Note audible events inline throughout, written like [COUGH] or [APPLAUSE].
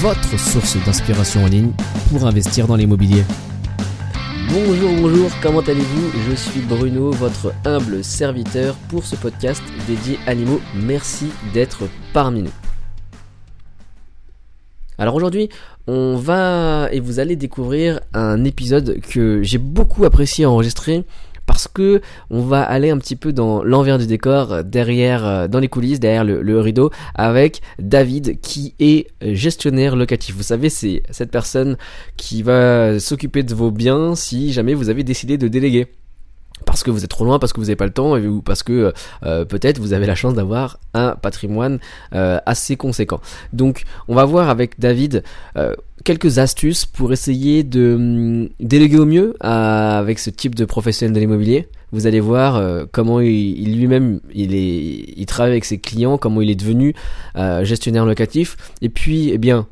votre source d'inspiration en ligne pour investir dans l'immobilier. Bonjour, bonjour, comment allez-vous? Je suis Bruno, votre humble serviteur pour ce podcast dédié à l'IMO. Merci d'être parmi nous. Alors aujourd'hui, on va et vous allez découvrir un épisode que j'ai beaucoup apprécié enregistrer parce que on va aller un petit peu dans l'envers du décor, derrière, euh, dans les coulisses, derrière le, rideau, avec David qui est gestionnaire locatif. Vous savez, c'est cette personne qui va s'occuper de vos biens si jamais vous avez décidé de déléguer parce que vous êtes trop loin, parce que vous n'avez pas le temps, ou parce que euh, peut-être vous avez la chance d'avoir un patrimoine euh, assez conséquent. Donc on va voir avec David euh, quelques astuces pour essayer de hum, déléguer au mieux avec ce type de professionnel de l'immobilier. Vous allez voir comment il, lui-même il travaille avec ses clients, comment il est devenu gestionnaire locatif. Et puis, eh bien,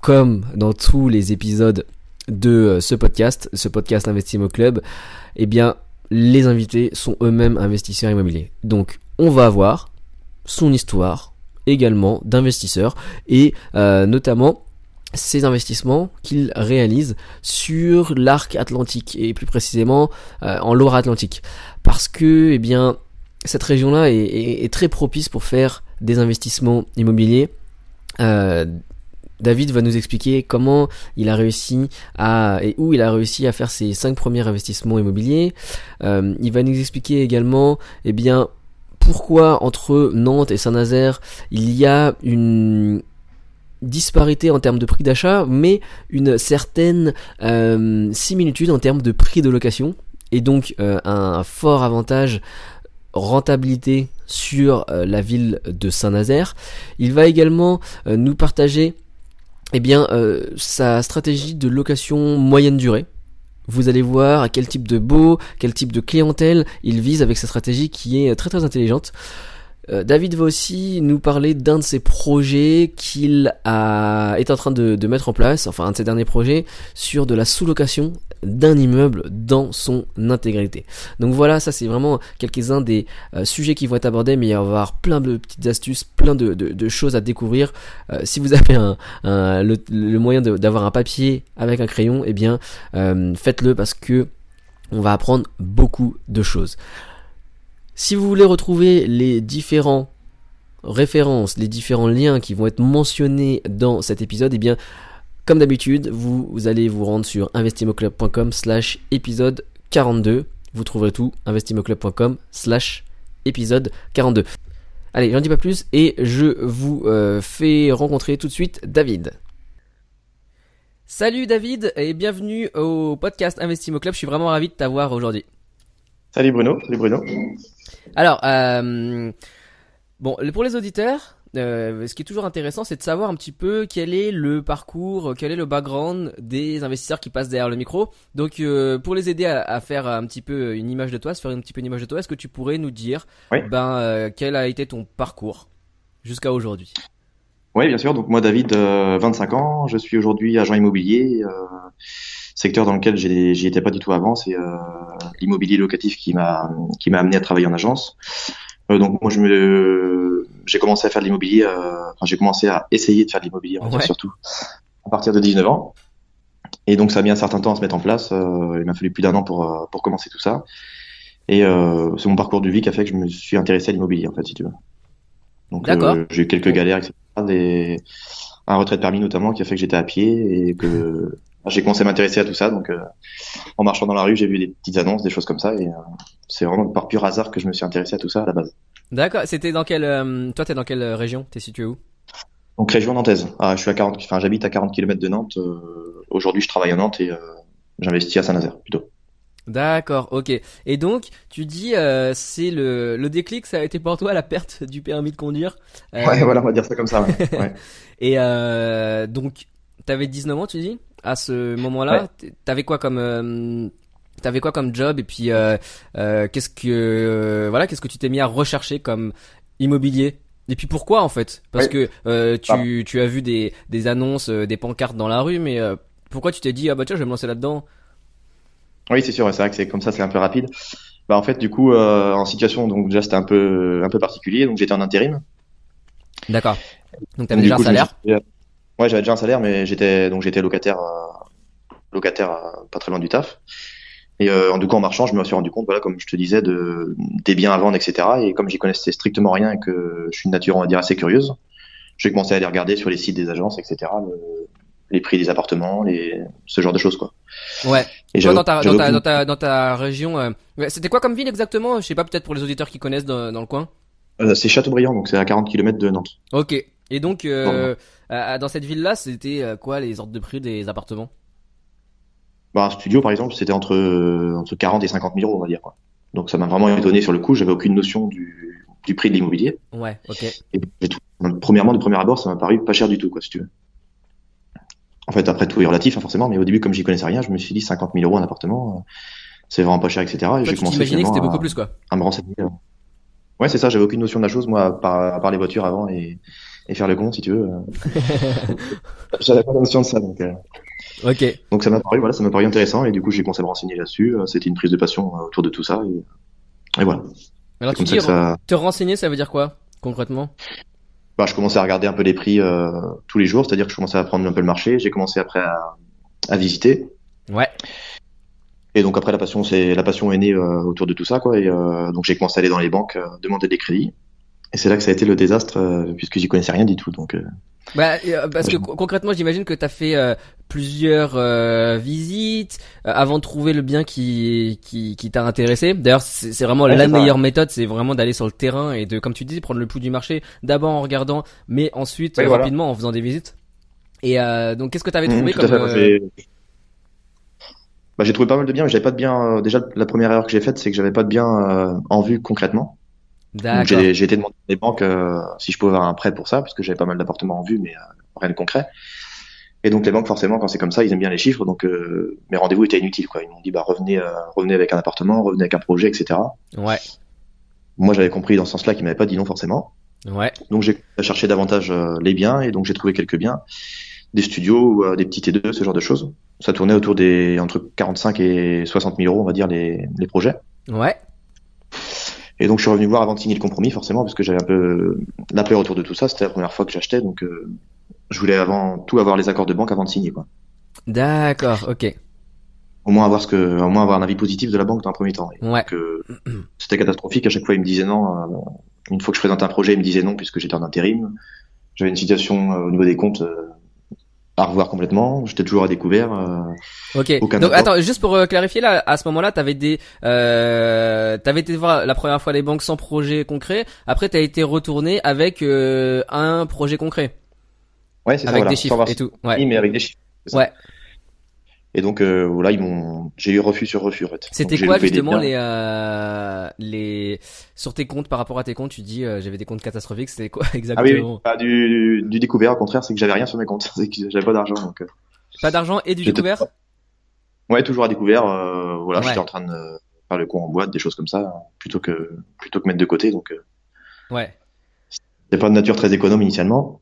comme dans tous les épisodes de ce podcast, ce podcast Investimo Club, eh bien, les invités sont eux-mêmes investisseurs immobiliers. Donc on va avoir son histoire également d'investisseurs et euh, notamment ces investissements qu'il réalise sur l'arc atlantique et plus précisément euh, en Loire-Atlantique parce que eh bien cette région-là est, très propice pour faire des investissements immobiliers euh, David va nous expliquer comment il a réussi à et où il a réussi à faire ses cinq premiers investissements immobiliers. Euh, il va nous expliquer également, eh bien, pourquoi entre Nantes et Saint-Nazaire il y a une disparité en termes de prix d'achat, mais une certaine euh, similitude en termes de prix de location, et donc euh, un fort avantage rentabilité sur la ville de Saint-Nazaire. Il va également nous partager eh bien, euh, sa stratégie de location moyenne durée. Vous allez voir à quel type de beau, quel type de clientèle il vise avec sa stratégie qui est très très intelligente. Euh, David va aussi nous parler d'un de ses projets qu'il est en train de, mettre en place, enfin un de ses derniers projets, sur de la sous-location d'un immeuble dans son intégralité. Donc voilà, ça c'est vraiment quelques-uns des euh, sujets qui vont être abordés, mais il va y avoir plein de petites astuces, plein de, choses à découvrir. Euh, si vous avez le, moyen d'avoir un papier avec un crayon, eh bien faites-le parce que on va apprendre beaucoup de choses. Si vous voulez retrouver les différents références, les différents liens qui vont être mentionnés dans cet épisode, eh bien, comme d'habitude, vous, allez vous rendre sur investimoclub.com slash épisode 42. Vous trouverez tout, investimoclub.com slash épisode 42. Allez, j'en dis pas plus et je vous euh, fais rencontrer tout de suite David. Salut David et bienvenue au podcast Investimo Club. Je suis vraiment ravi de t'avoir aujourd'hui. Salut Bruno, salut Bruno. Alors, euh, bon, pour les auditeurs, euh, ce qui est toujours intéressant, c'est de savoir un petit peu quel est le parcours, quel est le background des investisseurs qui passent derrière le micro. Donc, euh, pour les aider à, faire un petit peu une image de toi, se faire un petit peu une image de toi, est-ce que tu pourrais nous dire, ben, quel a été ton parcours jusqu'à aujourd'hui? Oui, bien sûr. Donc moi, David, 25 ans, je suis aujourd'hui agent immobilier secteur dans lequel j'y étais pas du tout avant, c'est euh, l'immobilier locatif qui m'a qui m'a amené à travailler en agence. Euh, donc moi je me j'ai commencé à faire de l'immobilier, euh, enfin j'ai commencé à essayer de faire de l'immobilier surtout à partir de 19 ans. Et donc ça a mis un certain temps à se mettre en place. il m'a fallu plus d'un an pour pour commencer tout ça. Et c'est mon parcours de vie qui a fait que je me suis intéressé à l'immobilier en fait si tu veux. Donc j'ai eu quelques galères etc. Des, un retrait de permis notamment qui a fait que j'étais à pied et que j'ai commencé à m'intéresser à tout ça. Donc, euh, en marchant dans la rue, j'ai vu des petites annonces, des choses comme ça, et euh, c'est vraiment par pur hasard que je me suis intéressé à tout ça à la base. D'accord. C'était dans quelle euh, Toi, t'es dans quelle région? T'es situé où? Donc région nantaise. Ah, je suis à 40. Enfin, j'habite à 40 km de Nantes. Aujourd'hui, je travaille à Nantes et j'investis à Saint-Nazaire plutôt. D'accord, ok. Et donc, tu dis, c'est le, le déclic, ça a été pour toi la perte du permis de conduire? Ouais, voilà, on va dire ça comme ça. Ouais. [LAUGHS] et donc, t'avais 19 ans, tu dis? À ce moment-là, t'avais quoi comme euh, T'avais quoi comme job et puis euh, euh, qu'est-ce que voilà qu'est-ce que tu t'es mis à rechercher comme immobilier? Et puis pourquoi en fait? Parce que tu, Ah. tu as vu des, des annonces, des pancartes dans la rue, mais pourquoi tu t'es dit ah bah tiens je vais me lancer là-dedans? Oui, c'est sûr, c'est vrai que c'est comme ça, c'est un peu rapide. Bah, en fait, du coup, en situation, donc déjà, c'était un peu, un peu particulier. Donc, j'étais en intérim. D'accord. Donc t'avais déjà un coup, salaire? Ouais, j'avais déjà un salaire, mais j'étais, donc j'étais locataire, euh, locataire euh, pas très loin du taf. Et euh, du coup, en marchant, je me suis rendu compte, voilà, comme je te disais, de des biens à vendre, etc. Et comme j'y connaissais strictement rien et que je suis une nature, on va dire, assez curieuse, j'ai commencé à aller regarder sur les sites des agences, etc. le- les prix des appartements, les, ce genre de choses, quoi. Ouais. Et Toi, dans ta, dans ta, dans ta, dans ta région, euh, c'était quoi comme ville exactement? Je sais pas, peut-être pour les auditeurs qui connaissent dans, dans le coin. Euh, c'est Châteaubriand, donc c'est à 40 km de Nantes. Ok. Et donc, euh, euh, dans cette ville-là, c'était euh, quoi les ordres de prix des appartements? Bah, un studio, par exemple, c'était entre, euh, entre 40 et 50 000 euros, on va dire, quoi. Donc ça m'a vraiment étonné sur le coup, j'avais aucune notion du, du prix de l'immobilier. Ouais, ok. Et j'ai tout- premièrement, de premier abord, ça m'a paru pas cher du tout, quoi, si tu veux. En fait, après, tout est relatif, hein, forcément, mais au début, comme j'y connaissais rien, je me suis dit 50 000 euros un appartement, c'est vraiment pas cher, etc. Et j'ai commencé que c'était beaucoup plus quoi à me renseigner. Ouais, c'est ça, j'avais aucune notion de la chose, moi, par, à part les voitures avant et, et faire le con, si tu veux. [LAUGHS] j'avais pas notion de ça, donc. euh, Ok. Donc ça m'a paru, voilà, ça m'a paru intéressant et du coup j'ai commencé à me renseigner là-dessus. Euh, C'était une prise de passion euh, autour de tout ça et, et voilà. Alors tu dis ça te renseigner, ça veut dire quoi concrètement? Bah, je commençais à regarder un peu les prix euh, tous les jours, c'est-à-dire que je commençais à prendre un peu le marché. J'ai commencé après à, à visiter Ouais. et donc après la passion, c'est la passion est née euh, autour de tout ça quoi. Et euh, donc j'ai commencé à aller dans les banques demander des crédits. Et c'est là que ça a été le désastre euh, puisque j'y connaissais rien du tout. Donc euh, Bah, euh, parce que co- concrètement, j'imagine que t'as fait euh, plusieurs euh, visites euh, avant de trouver le bien qui qui, qui t'a intéressé. D'ailleurs, c'est vraiment Ouais, la meilleure méthode, c'est vraiment d'aller sur le terrain et de, comme tu dis, prendre le pouls du marché. D'abord en regardant, mais ensuite Ouais, euh, voilà. rapidement en faisant des visites. Et euh, donc, qu'est-ce que trouvé à comme fait, moi, euh, j'ai- bah, j'ai trouvé pas mal de biens, mais j'avais pas de biens. euh, déjà, la première erreur que j'ai faite, c'est que j'avais pas de biens euh, en vue concrètement. J'ai été demander à des banques euh, si je pouvais avoir un prêt pour ça, parce que j'avais pas mal d'appartements en vue, mais euh, rien de concret. Et donc les banques, forcément, quand c'est comme ça, ils aiment bien les chiffres, donc euh, mes rendez-vous étaient inutiles. Quoi. Ils m'ont dit, bah revenez, euh, revenez avec un appartement, revenez avec un projet, etc. Ouais. Moi, j'avais compris dans ce sens-là qu'ils m'avaient pas dit non forcément. Ouais. Donc j'ai chercher davantage euh, les biens, et donc j'ai trouvé quelques biens, des studios, euh, des petits T2, ce genre de choses. Ça tournait autour des entre 45 et 60 000 euros, on va dire, les, les projets. Ouais. Et donc je suis revenu voir avant de signer le compromis forcément parce que j'avais un peu la peur autour de tout ça. C'était la première fois que j'achetais donc euh, je voulais avant tout avoir les accords de banque avant de signer quoi. D'accord. Ok. Au moins avoir ce que, au moins avoir un avis positif de la banque dans un premier temps. Et Ouais. euh, c'était catastrophique. À chaque fois ils me disaient non. euh, une fois que je présentais un projet ils me disaient non puisque j'étais en intérim. J'avais une situation euh, au niveau des comptes euh, à revoir complètement. J'étais toujours à découvert. euh, Ok. Aucun Donc attends, juste pour euh, clarifier là, à ce moment-là, t'avais des, euh, t'avais été voir la première fois les banques sans projet concret. Après, t'as été retourné avec euh, un projet concret, Ouais c'est ça. avec voilà. des chiffres et tout. Ouais. mais avec des chiffres. Ouais. Et donc euh, voilà ils m'ont, j'ai eu refus sur refus en fait. C'était quoi justement les, euh, les sur tes comptes par rapport à tes comptes, tu dis euh, j'avais des comptes catastrophiques. C'était quoi [LAUGHS] Ah oui, exactement? Oui. Bah, du, du découvert, au contraire, c'est que j'avais rien sur mes comptes, [LAUGHS] c'est que j'avais pas d'argent. Donc, euh, Pas d'argent et du découvert? ouais, toujours à découvert. euh, voilà, Ouais. j'étais en train de faire le con en boîte, des choses comme ça, plutôt que plutôt que mettre de côté. Donc, euh, Ouais. c'est pas de nature très économe initialement,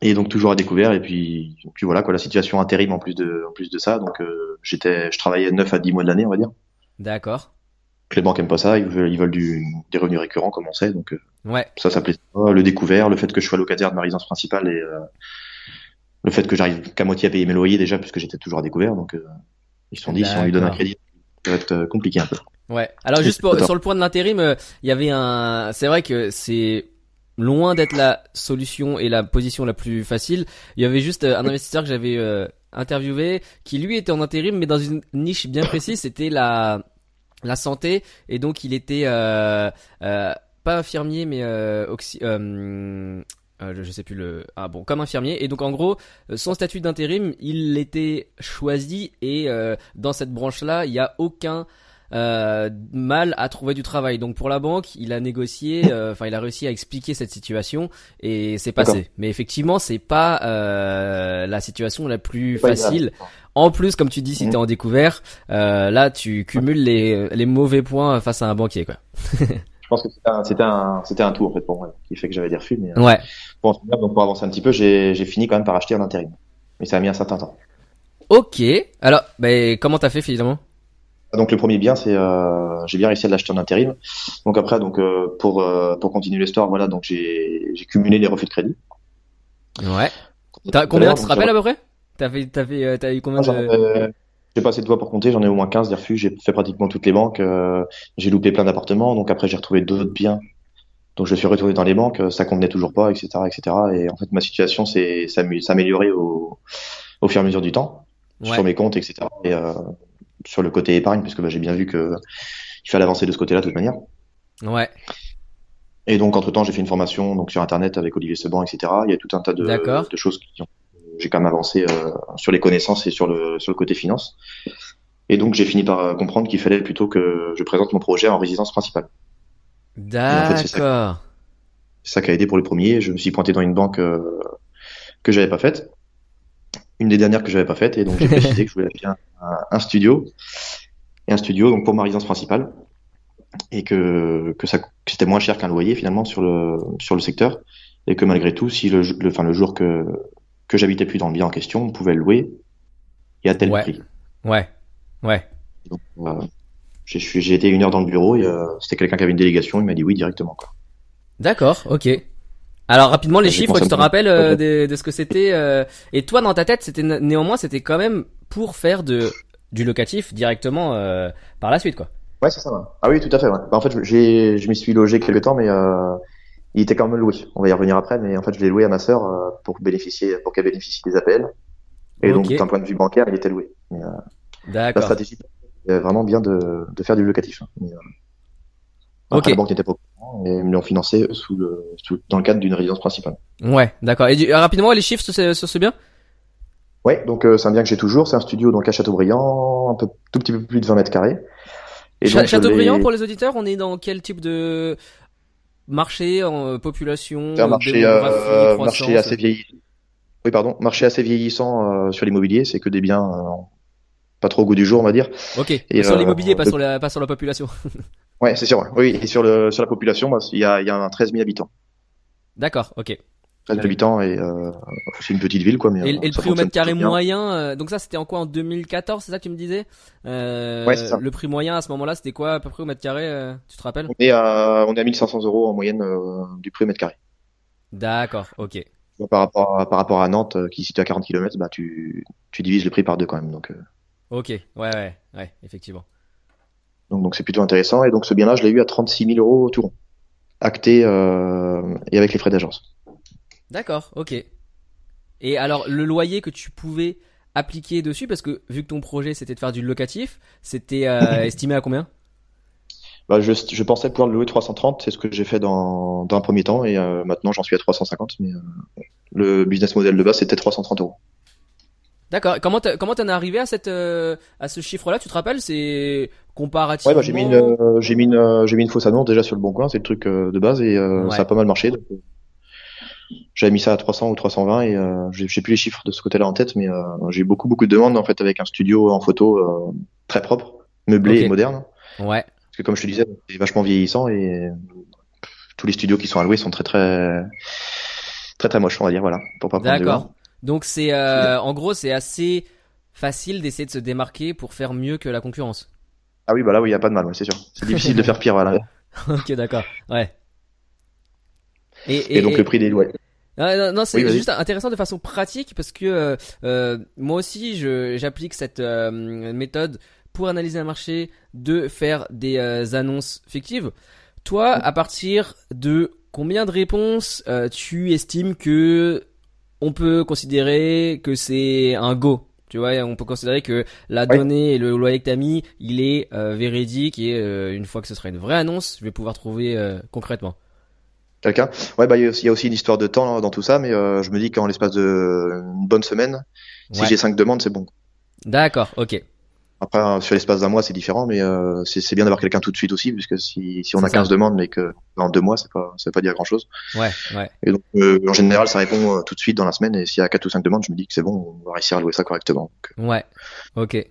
et donc toujours à découvert. Et puis, puis voilà quoi, la situation intérim en plus de en plus de ça. Donc, euh, j'étais, je travaillais 9 à 10 mois de l'année, on va dire. D'accord. Les banques aiment pas ça, ils veulent, ils veulent du, des revenus récurrents, comme on sait. Donc, euh, Ouais. ça, ça plaît pas. Le découvert, le fait que je sois locataire de ma résidence principale et euh, le fait que j'arrive qu'à moitié à payer mes loyers déjà, puisque j'étais toujours à découvert. Donc, euh, ils se sont dit, si on lui donne un crédit, ça va être euh, compliqué un peu. Ouais. Alors juste pour, sur le point de l'intérim, il y avait un. C'est vrai que c'est loin d'être la solution et la position la plus facile. Il y avait juste euh, un investisseur que j'avais euh, interviewé qui lui était en intérim, mais dans une niche bien précise. C'était la la santé et donc il était euh, euh, pas infirmier mais oxy- je, je sais plus le ah bon comme infirmier et donc en gros son statut d'intérim il était choisi et dans cette branche là il y a aucun euh, mal à trouver du travail. Donc pour la banque, il a négocié, euh, enfin il a réussi à expliquer cette situation et c'est passé. Mais effectivement, c'est pas euh, la situation la plus facile. En plus, comme tu dis, si tu es en découvert, là tu cumules les, les mauvais points face à un banquier, quoi. [LAUGHS] Je pense que c'était un, c'était un, tout en fait pour moi qui fait que j'avais des refus. Mais, ouais. Pour, donc pour avancer un petit peu, j'ai fini quand même par acheter un intérim. Mais ça a mis un certain temps. Ok. Alors, ben, comment t'as fait finalement? Donc le premier bien, c'est euh, j'ai bien réussi à l'acheter en intérim. Donc après, donc euh, pour euh, pour continuer l'histoire, voilà, donc j'ai j'ai cumulé les refus de crédit. Ouais. T'as combien tu te rappelles à peu près? Fait t'as fait t'as eu combien de J'ai pas assez de doigts pour compter, j'en ai au moins 15 des refus, j'ai fait pratiquement toutes les banques, j'ai loupé plein d'appartements, donc après j'ai retrouvé d'autres biens. Donc je suis retourné dans les banques, ça convenait toujours pas, etc., etc. Et en fait ma situation s'est s'améliorer au au fur et à mesure du temps sur mes comptes, etc. Et euh, sur le côté épargne, puisque bah, j'ai bien vu que il fallait avancer de ce côté-là de toute manière. Ouais. Et donc entre temps, j'ai fait une formation donc sur internet avec Olivier Seban, etc. Il y a tout un tas de, de choses qui ont j'ai quand même avancé euh, sur les connaissances et sur le sur le côté finance. Et donc j'ai fini par euh, comprendre qu'il fallait plutôt que je présente mon projet en résidence principale. D'accord. c'est ça, qui a aidé pour le premier. Je me suis pointé dans une banque euh, que j'avais pas faite une des dernières que j'avais pas faites et donc j'ai [LAUGHS] précisé que je voulais acheter un, studio et un studio donc pour ma résidence principale et que que ça c'était moins cher qu'un loyer finalement sur le sur le secteur et que malgré tout si le le, enfin, le jour que que j'habitais plus dans le bien en question on pouvait le louer et à tel prix. Ouais. Ouais. Donc euh, j'ai été une heure dans le bureau et euh, c'était quelqu'un qui avait une délégation il m'a dit oui directement quoi. D'accord ok alors rapidement les chiffres, tu te rappelles euh, de, ce que c'était euh, et toi dans ta tête, c'était néanmoins c'était quand même pour faire de du locatif directement euh, par la suite quoi. Ouais, c'est ça. Ah oui, tout à fait. Ouais. Bah, en fait, j'ai je m'y suis logé quelque temps mais il était quand même loué. On va y revenir après mais en fait, je l'ai loué à ma sœur pour bénéficier pour qu'elle bénéficie des APL. Et donc d'un point de vue bancaire, il était loué. D'accord. La stratégie vraiment bien de, de faire du locatif. Hein. Après, la banque n'était pas et me l'ont financé sous le, dans le cadre d'une résidence principale. Ouais, d'accord. Et rapidement, les chiffres sur ce, bien? Ouais, donc euh, c'est un bien que j'ai toujours. C'est un studio donc à Châteaubriand, un peu tout petit peu plus de 20 mètres carrés. Et Châteaubriand, pour les auditeurs, on est dans quel type de marché en population C'est un marché, euh, marché assez vieillissant. Oui, pardon, marché assez vieillissant euh, sur l'immobilier. C'est que des biens pas trop au goût du jour, on va dire. Ok. Et, sur l'immobilier, pas sur la pas sur la population. [LAUGHS] Ouais, c'est sûr. Oui, et sur le sur la population, bah, il y a y a 13 000 habitants. D'accord, ok. 13 000 habitants et euh, c'est une petite ville quoi. Mais, et, le prix au mètre carré moyen, euh, donc ça c'était en quoi en 2014, c'est ça que tu me disais? Euh, Ouais, c'est ça. Le prix moyen à ce moment-là, c'était quoi à peu près au mètre carré euh, Tu te rappelles? On est à on est à 1500 euros en moyenne du prix au mètre carré. D'accord, ok. Par rapport à, par rapport à Nantes qui est situé à 40 km, bah tu tu divises le prix par deux quand même donc. Ok, ouais ouais ouais effectivement. Donc donc c'est plutôt intéressant. Et donc ce bien-là, je l'ai eu à 36 000 euros au tout acté euh, et avec les frais d'agence. D'accord, ok. Et alors le loyer que tu pouvais appliquer dessus, parce que vu que ton projet c'était de faire du locatif, c'était euh, [LAUGHS] estimé à combien? Bah, je, je, pensais pouvoir le louer 330, c'est ce que j'ai fait dans, dans un premier temps, et euh, maintenant j'en suis à 350, mais le business model de base c'était 330 euros. D'accord. Comment comment t'en es arrivé à cette euh, à ce chiffre-là Tu te rappelles? C'est comparativement. Ouais, bah, j'ai mis une euh, j'ai mis une euh, j'ai mis une fausse annonce déjà sur le bon coin, c'est le truc de base et ça a pas mal marché. j'avais mis ça à 300 ou 320 et j'ai plus les chiffres de ce côté-là en tête, mais j'ai eu beaucoup beaucoup de demandes en fait avec un studio en photo très propre, meublé et moderne. Ouais. Parce que comme je te disais, c'est vachement vieillissant et tous les studios qui sont alloués sont très très très très moches, on va dire voilà, pour pas prendre D'accord. Donc c'est euh, en gros c'est assez facile d'essayer de se démarquer pour faire mieux que la concurrence. Ah oui bah là oui y a pas de mal c'est sûr. C'est difficile de faire pire voilà. [LAUGHS] ok d'accord ouais. Et, et, donc le prix des lois. non, non c'est juste intéressant de façon pratique parce que euh, euh moi aussi j'applique cette euh, méthode pour analyser un marché de faire des euh, annonces fictives. Toi, à partir de combien de réponses tu estimes que on peut considérer que c'est un go. Tu vois, on peut considérer que la donnée et le loyer que t'as mis, il est euh, véridique et euh, une fois que ce sera une vraie annonce, je vais pouvoir trouver euh, concrètement. Quelqu'un Ouais, bah il y a aussi une histoire de temps dans tout ça, mais je me dis qu'en l'espace de une bonne semaine, si j'ai cinq demandes, c'est bon. D'accord, ok. Après, sur l'espace d'un mois, c'est différent, mais euh, c'est bien d'avoir quelqu'un tout de suite aussi, puisque si, si on a 15 demandes, mais que en deux mois, ça veut pas dire grand chose. Ouais, ouais. Et donc, euh, en général, ça répond euh, tout de suite dans la semaine, et s'il y a quatre ou cinq demandes, je me dis que c'est bon, on va réussir à louer ça correctement. Donc, ouais, ok.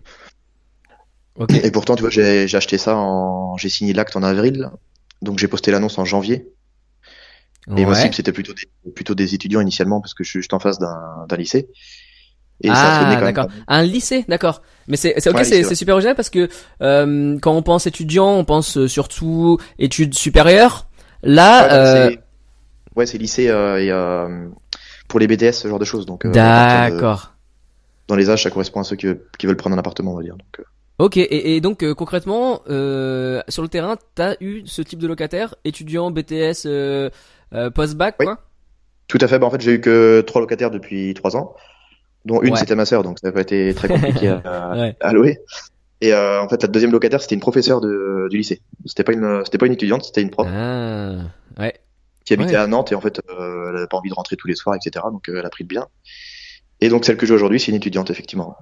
ok. Et pourtant, tu vois, j'ai acheté ça en, j'ai signé l'acte en avril, donc j'ai posté l'annonce en janvier. Et moi, c'était plutôt des, plutôt des étudiants initialement, parce que je suis juste en face d'un lycée ah, d'accord. Un lycée, d'accord. Mais c'est ok, c'est super original parce que euh, quand on pense étudiant, on pense euh, surtout études supérieures. Là, ouais, euh... c'est lycée euh, et euh, pour les BTS, ce genre de choses. Donc. d'accord. Dans les âges, ça correspond à ceux qui, qui veulent prendre un appartement, on va dire. Donc. Ok, et, et donc concrètement, sur le terrain, t'as eu ce type de locataire, étudiant, BTS, post-bac, quoi? Tout à fait. Bah, en fait, j'ai eu que trois locataires depuis trois ans dont une c'était ma sœur, donc ça n'a pas été très compliqué [LAUGHS] à, louer. Et euh, en fait, la deuxième locataire, c'était une professeure de, du lycée. C'était pas une, c'était pas une étudiante, c'était une prof. Ah, ouais. Qui habitait à Nantes et en fait, euh, elle n'avait pas envie de rentrer tous les soirs, etc. Donc, euh, elle a pris le bien. Et donc, celle que j'ai aujourd'hui, c'est une étudiante, effectivement.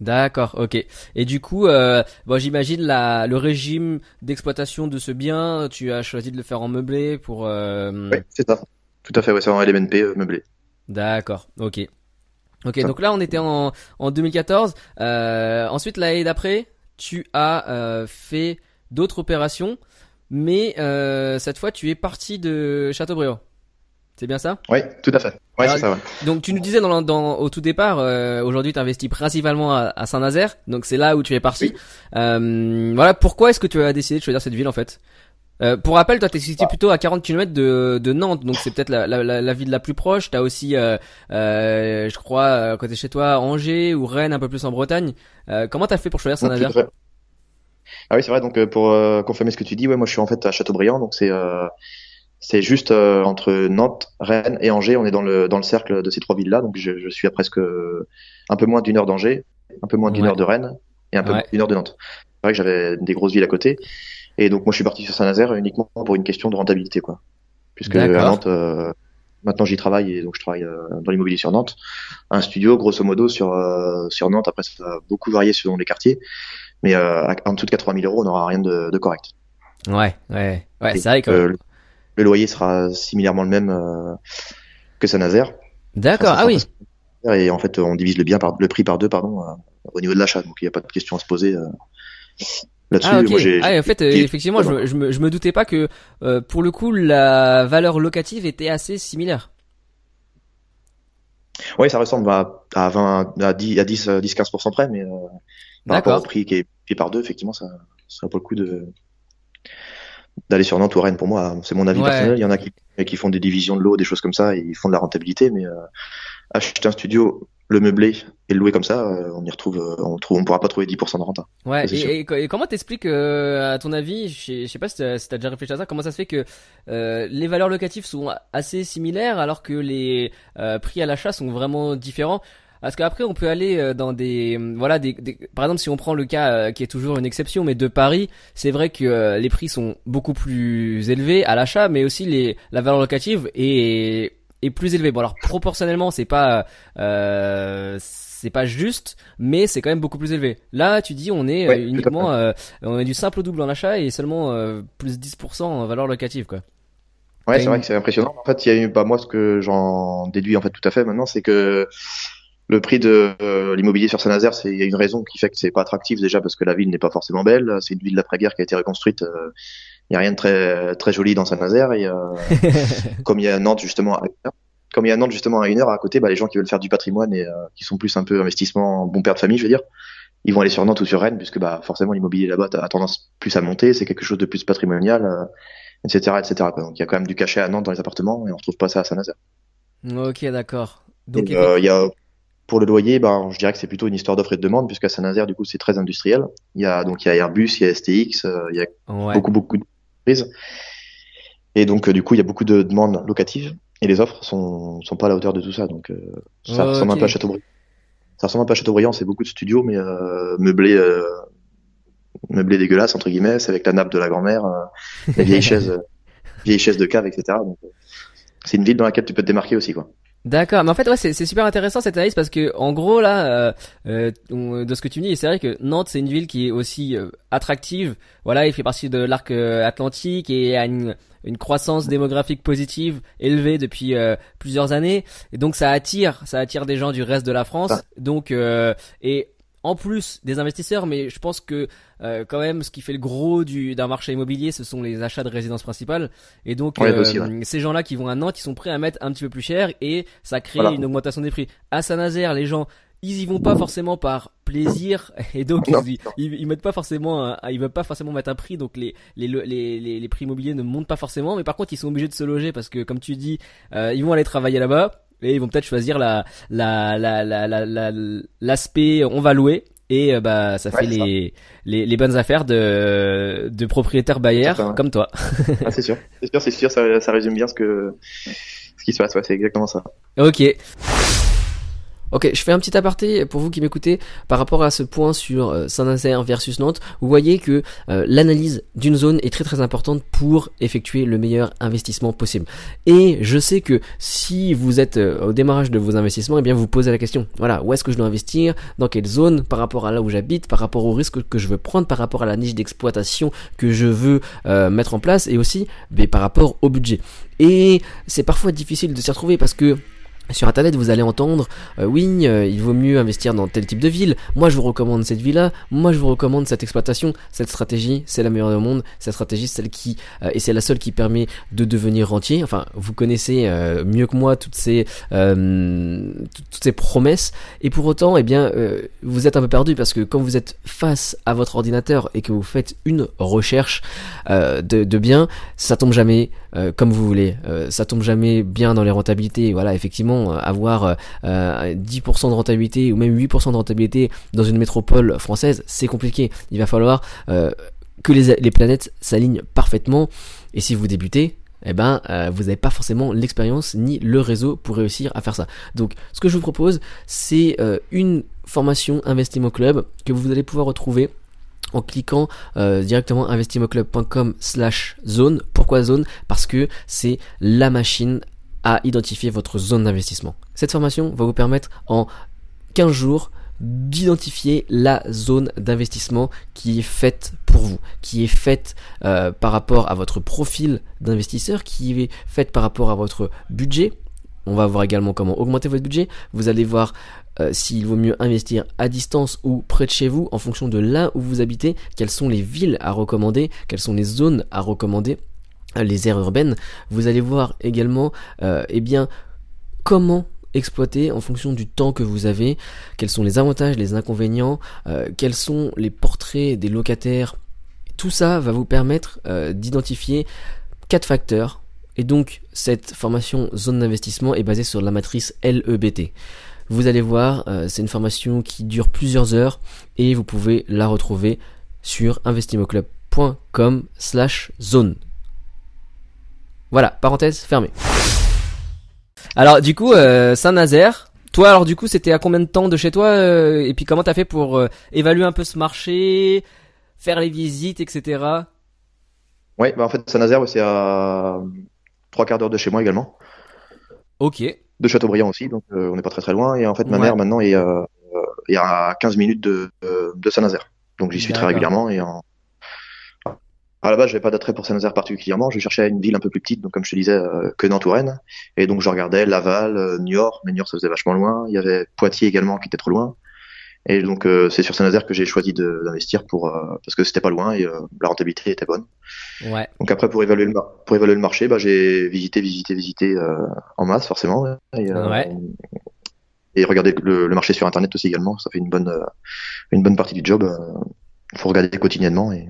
D'accord, ok. Et du coup, euh, bon, j'imagine la, le régime d'exploitation de ce bien, tu as choisi de le faire en meublé pour. Euh... Oui, c'est ça. Tout à fait, ouais, c'est en LMNP euh, meublé. D'accord, ok. Ok, donc là on était en, en 2014. Euh, ensuite l'année d'après, tu as euh, fait d'autres opérations, mais euh, cette fois tu es parti de Châteaubriand. C'est bien ça? Oui, tout à fait. Ouais, c'est ça. Ouais. Donc tu nous disais dans, dans au tout départ, euh, aujourd'hui tu investis principalement à, à Saint-Nazaire, donc c'est là où tu es parti. Euh, voilà, pourquoi est-ce que tu as décidé de choisir cette ville en fait? Euh, pour rappel, toi, t'es situé plutôt à 40 km de, de Nantes, donc c'est peut-être la, la, la, ville la plus proche. T'as aussi, euh, euh, je crois, à côté de chez toi, Angers ou Rennes, un peu plus en Bretagne. Euh, comment t'as fait pour choisir Saint-Nazaire Ah oui, c'est vrai. Donc pour confirmer ce que tu dis, ouais, moi je suis en fait à Châteaubriand, donc c'est c'est juste entre Nantes, Rennes et Angers. On est dans le dans le cercle de ces trois villes-là, donc je, je, suis à presque un peu moins d'une heure d'Angers, un peu moins d'une heure de Rennes et un peu d'une heure de Nantes. C'est vrai que j'avais des grosses villes à côté. Et donc moi je suis parti sur Saint-Nazaire uniquement pour une question de rentabilité quoi. Puisque à Nantes euh, maintenant j'y travaille et donc je travaille euh, dans l'immobilier sur Nantes. Un studio grosso modo sur euh, sur Nantes après ça va beaucoup varier selon les quartiers mais en dessous de 80 000 euros on n'aura rien de, de, correct. Ouais ouais ouais c'est vrai que le, le, loyer sera similairement le même que Saint-Nazaire. D'accord ah oui. Et en fait on divise le bien par le prix par deux pardon au niveau de l'achat donc il n'y a pas de question à se poser ah, ah, en fait, euh, effectivement, je, me, je me doutais pas que euh, pour le coup la valeur locative était assez similaire. Oui, ça ressemble à, à 20, à 10, à 10, 10 15% près, mais euh, par rapport au prix qui est payé par deux, effectivement, ça, ça pas le coup de d'aller sur Nantes ou Rennes pour moi. C'est mon avis personnel. Il y en a qui, qui font des divisions de l'eau, des choses comme ça, et ils font de la rentabilité, mais euh, acheter un studio le meubler et le louer comme ça, euh, on y retrouve, euh, on trouve, on pourra pas trouver 10% de rente. Hein. Ouais. Et, et, comment t'expliques, euh, à ton avis, je sais, pas si t'as, as déjà réfléchi à ça, comment ça se fait que les valeurs locatives sont assez similaires alors que les prix à l'achat sont vraiment différents? Parce qu'après on peut aller dans des voilà des, par exemple si on prend le cas qui est toujours une exception mais de Paris c'est vrai que les prix sont beaucoup plus élevés à l'achat mais aussi les la valeur locative est est plus élevé. Bon alors proportionnellement c'est pas euh, c'est pas juste, mais c'est quand même beaucoup plus élevé. Là tu dis on est euh, uniquement euh, on est du simple au double en achat et seulement euh, plus 10% en valeur locative quoi. Ouais c'est vrai que c'est impressionnant. En fait il y a eu bah moi ce que j'en déduis en fait tout à fait maintenant c'est que le prix de l'immobilier sur Saint-Nazaire, c'est il y a une raison qui fait que c'est pas attractif déjà parce que la ville n'est pas forcément belle. C'est une ville d'après-guerre qui a été reconstruite il y a rien de très très joli dans Saint-Nazaire et [LAUGHS] euh, comme il y a Nantes justement à une heure, comme il y a Nantes justement à une heure à côté, bah, les gens qui veulent faire du patrimoine et euh, qui sont plus un peu investissement bon père de famille, je veux dire, ils vont aller sur Nantes ou sur Rennes puisque bah forcément l'immobilier là-bas a tendance plus à monter, c'est quelque chose de plus patrimonial, etc., euh, etc. Quoi. Donc il y a quand même du cachet à Nantes dans les appartements et on retrouve pas ça à Saint-Nazaire. Ok, d'accord. Donc il y a pour le loyer, ben, je dirais que c'est plutôt une histoire d'offre et de demande, puisqu'à Saint-Nazaire, du coup, c'est très industriel. Il y a donc il y a Airbus, il y a STX, il y a beaucoup beaucoup de et donc, euh, du coup, il y a beaucoup de demandes locatives et les offres sont, sont pas à la hauteur de tout ça. Donc, euh, ça ressemble un peu à Châteaubriand. Ça ressemble un peu à Châteaubriand, c'est beaucoup de studios, mais euh, meublés, meublés dégueulasses, entre guillemets, avec la nappe de la grand-mère, les vieilles [LAUGHS] chaises, vieilles chaises de cave, etc. Donc, c'est une ville dans laquelle tu peux te démarquer aussi, quoi. D'accord, mais en fait ouais c'est super intéressant cette analyse parce que en gros là euh, euh de ce que tu me dis c'est vrai que Nantes c'est une ville qui est aussi euh, attractive. Voilà, il fait partie de l'arc euh, atlantique et a une, une croissance démographique positive élevée depuis plusieurs années et donc ça attire ça attire des gens du reste de la France. Ah. Donc et en plus des investisseurs, mais je pense que euh, quand même ce qui fait le gros du d'un marché immobilier, ce sont les achats de résidences principales. Et donc euh, ces gens-là qui vont à Nantes, ils sont prêts à mettre un petit peu plus cher et ça crée une augmentation des prix. À Saint-Nazaire, les gens ils y vont pas forcément par plaisir [LAUGHS] et donc ils, ils, mettent pas forcément ils veulent pas forcément mettre un prix donc les les, les les prix immobiliers ne montent pas forcément mais par contre ils sont obligés de se loger parce que comme tu dis euh, ils vont aller travailler là-bas et ils vont peut-être choisir la la la la l'aspect on va louer et euh, bah ça fait les, les, les bonnes affaires de de propriétaires bailleurs comme toi. ah, c'est sûr, c'est sûr, c'est sûr, ça, ça résume bien ce que ce qui se passe, ouais, c'est exactement ça. Ok. Ok, je fais un petit aparté pour vous qui m'écoutez par rapport à ce point sur euh, Saint-Nazaire versus Nantes. Vous voyez que euh, l'analyse d'une zone est très très importante pour effectuer le meilleur investissement possible. Et je sais que si vous êtes euh, au démarrage de vos investissements, eh bien vous posez la question. Voilà, où est-ce que je dois investir? Dans quelle zone? Par rapport à là où j'habite Par rapport au risque que je veux prendre Par rapport à la niche d'exploitation que je veux mettre en place Et aussi mais par rapport au budget. Et c'est parfois difficile de s'y retrouver parce que sur internet, vous allez entendre euh, oui, euh, il vaut mieux investir dans tel type de ville. Moi, je vous recommande cette ville-là. Moi, je vous recommande cette exploitation. Cette stratégie, c'est la meilleure du monde. Cette stratégie, celle qui euh, et c'est la seule qui permet de devenir rentier. Enfin, vous connaissez mieux que moi toutes ces toutes ces promesses. Et pour autant, eh bien, vous êtes un peu perdu parce que quand vous êtes face à votre ordinateur et que vous faites une recherche de, de biens, ça tombe jamais comme vous voulez. ça tombe jamais bien dans les rentabilités. Voilà, effectivement euh, avoir 10% euh, de rentabilité ou même 8% de rentabilité dans une métropole française, c'est compliqué. Il va falloir euh, que les, planètes s'alignent parfaitement. Et si vous débutez, eh ben, vous n'avez pas forcément l'expérience ni le réseau pour réussir à faire ça. Donc, ce que je vous propose, c'est une formation Investimo Club que vous allez pouvoir retrouver en cliquant directement investimoclub.com slash zone. Pourquoi zone? Parce que c'est la machine à identifier votre zone d'investissement. Cette formation va vous permettre en 15 jours d'identifier la zone d'investissement qui est faite pour vous, qui est faite euh, par rapport à votre profil d'investisseur, qui est faite par rapport à votre budget. On va voir également comment augmenter votre budget. Vous allez voir euh, s'il vaut mieux investir à distance ou près de chez vous en fonction de là où vous habitez, quelles sont les villes à recommander, quelles sont les zones à recommander les aires urbaines, vous allez voir également euh, eh bien comment exploiter en fonction du temps que vous avez, quels sont les avantages, les inconvénients, euh, quels sont les portraits des locataires. Tout ça va vous permettre euh, d'identifier quatre facteurs. Et donc cette formation zone d'investissement est basée sur la matrice LEBT. Vous allez voir, c'est une formation qui dure plusieurs heures et vous pouvez la retrouver sur investimoclub.com slash zone. Voilà, parenthèse fermée. Alors du coup, euh, Saint-Nazaire, toi alors du coup c'était à combien de temps de chez toi euh, et puis comment t'as fait pour euh, évaluer un peu ce marché, faire les visites, etc. Oui, bah en fait Saint-Nazaire c'est à trois quarts d'heure de chez moi également. Ok. De Châteaubriand aussi, donc on n'est pas très très loin. Et en fait ma mère maintenant est, est à 15 minutes de, de Saint-Nazaire. Donc j'y suis très régulièrement et en, à la base, j'avais pas d'attrait pour Saint-Nazaire particulièrement. Je cherchais une ville un peu plus petite, donc comme je te disais, euh, que nantes Et donc je regardais Laval, euh, Niort, mais Niort ça faisait vachement loin. Il y avait Poitiers également qui était trop loin. Et donc euh, c'est sur Saint-Nazaire que j'ai choisi d'investir pour parce que c'était pas loin et la rentabilité était bonne. Ouais. Donc après pour évaluer le pour évaluer le marché, bah j'ai visité, visité, visité en masse forcément. Et, ouais. et regarder le, le, marché sur internet aussi également. Ça fait une bonne une bonne partie du job. Il faut regarder quotidiennement et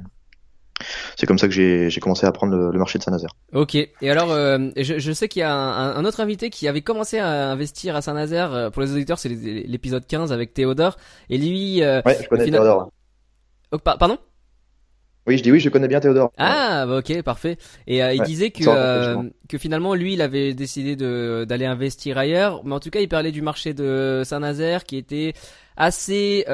c'est comme ça que j'ai commencé à prendre le, marché de Saint-Nazaire. Ok. Et alors, euh, je, je, sais qu'il y a un, un, autre invité qui avait commencé à investir à Saint-Nazaire. Euh, pour les auditeurs, c'est l'épisode 15 avec Théodore. Et lui... Euh, ouais, je connais Théodore. Oh, pardon? Oui, je dis oui, je connais bien Théodore. Ah, bah, ok, parfait. Et il disait que que finalement lui, il avait décidé d'aller investir ailleurs, mais en tout cas, il parlait du marché de Saint-Nazaire qui était assez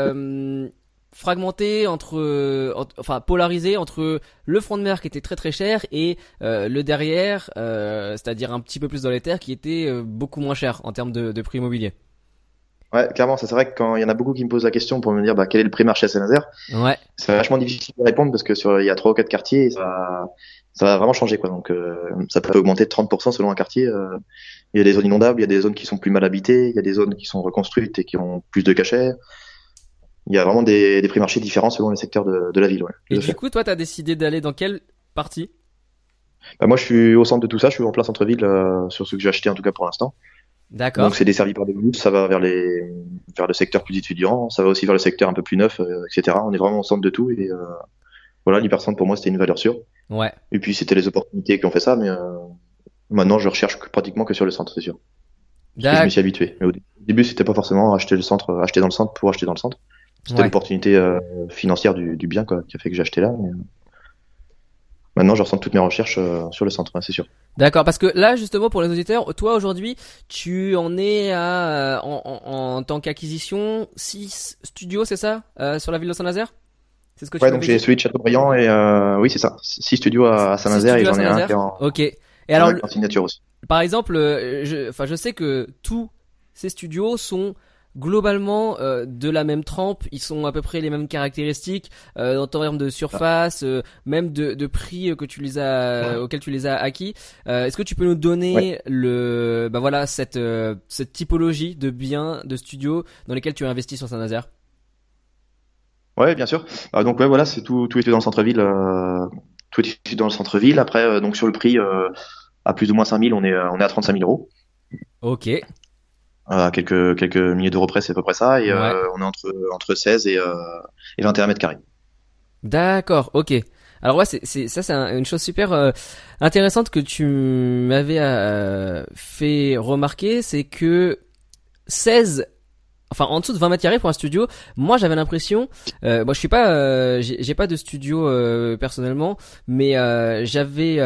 fragmenté entre, enfin polarisé entre le front de mer qui était très très cher et le derrière, c'est-à-dire un petit peu plus dans les terres, qui était beaucoup moins cher en termes de, de prix immobilier. Ouais, clairement, c'est vrai que quand il y en a beaucoup qui me posent la question pour me dire bah, quel est le prix marché à Saint-Nazaire, ouais. c'est vachement difficile de répondre parce que sur il y a trois ou quatre quartiers, ça, ça va vraiment changer quoi. Donc euh, ça peut augmenter de 30% selon un quartier. Euh. il y a des zones inondables, il y a des zones qui sont plus mal habitées, il y a des zones qui sont reconstruites et qui ont plus de cachets. Il y a vraiment des, des prix marchés différents selon les secteurs de, de la ville. Ouais, et du coup, toi, tu as décidé d'aller dans quelle partie? Bah, Moi, je suis au centre de tout ça. Je suis en plein centre-ville euh, sur ce que j'ai acheté en tout cas pour l'instant. D'accord. Donc c'est desservi par des bus, ça va vers les vers le secteur plus étudiant, ça va aussi vers le secteur un peu plus neuf, euh, etc. On est vraiment au centre de tout et euh, voilà, l'hypercentre pour moi c'était une valeur sûre. Ouais. Et puis c'était les opportunités qui ont fait ça, mais euh, maintenant je recherche pratiquement que sur le centre, c'est sûr. Parce que je me suis habitué. Mais au début c'était pas forcément acheter le centre, acheter dans le centre pour acheter dans le centre. C'était l'opportunité euh, financière du, du, bien quoi, qui a fait que j'ai acheté là. Mais, Maintenant, je ressens toutes mes recherches euh, sur le centre, c'est sûr. D'accord, parce que là, justement, pour les auditeurs, toi aujourd'hui, tu en es à, euh, en, en, en tant qu'acquisition 6 studios, c'est ça, euh, sur la ville de Saint-Nazaire? C'est ce que tu Ouais, donc j'ai celui de Châteaubriand et euh, oui, c'est ça, 6 studios à Saint-Nazaire et j'en ai un qui est en, Ok. Et alors, en signature aussi. Par exemple, je sais que tous ces studios sont globalement euh, de la même trempe, ils sont à peu près les mêmes caractéristiques euh, en termes de surface, euh, même de, de, prix que tu les as, auxquels tu les as acquis. Est-ce que tu peux nous donner le, bah voilà, cette cette typologie de biens, de studios dans lesquels tu as investi sur Saint-Nazaire? Ouais, bien sûr. donc ouais, voilà, c'est tout, tout est dans le centre-ville, tout est dans le centre-ville. Après, donc sur le prix, à plus ou moins 5000, on est on est à 35 000 euros. Ok à quelques quelques milliers d'euros près, c'est à peu près ça, et euh, on est entre entre 16 et, euh, et 21 mètres carrés. D'accord, ok. Alors ouais, c'est ça c'est une chose super euh, intéressante que tu m'avais euh, fait remarquer, c'est que 16 enfin en dessous de 20 mètres carrés pour un studio, moi j'avais l'impression euh, moi je suis pas j'ai pas de studio personnellement, mais j'avais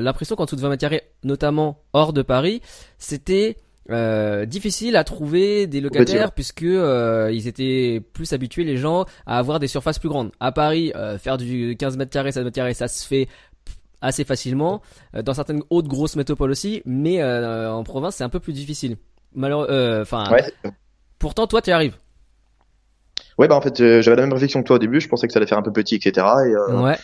l'impression qu'en dessous de 20 mètres carrés notamment hors de Paris, c'était euh, difficile à trouver des locataires puisque euh, ils étaient plus habitués les gens à avoir des surfaces plus grandes. À Paris, euh, faire du 15 mètres carrés, 16 mètres carrés, ça se fait assez facilement. dans certaines autres grosses métropoles aussi, mais en province c'est un peu plus difficile. Malheureux, enfin. pourtant, toi, tu y arrives. Ouais, bah en fait, j'avais la même réflexion que toi au début. Je pensais que ça allait faire un peu petit, etc. Et, ouais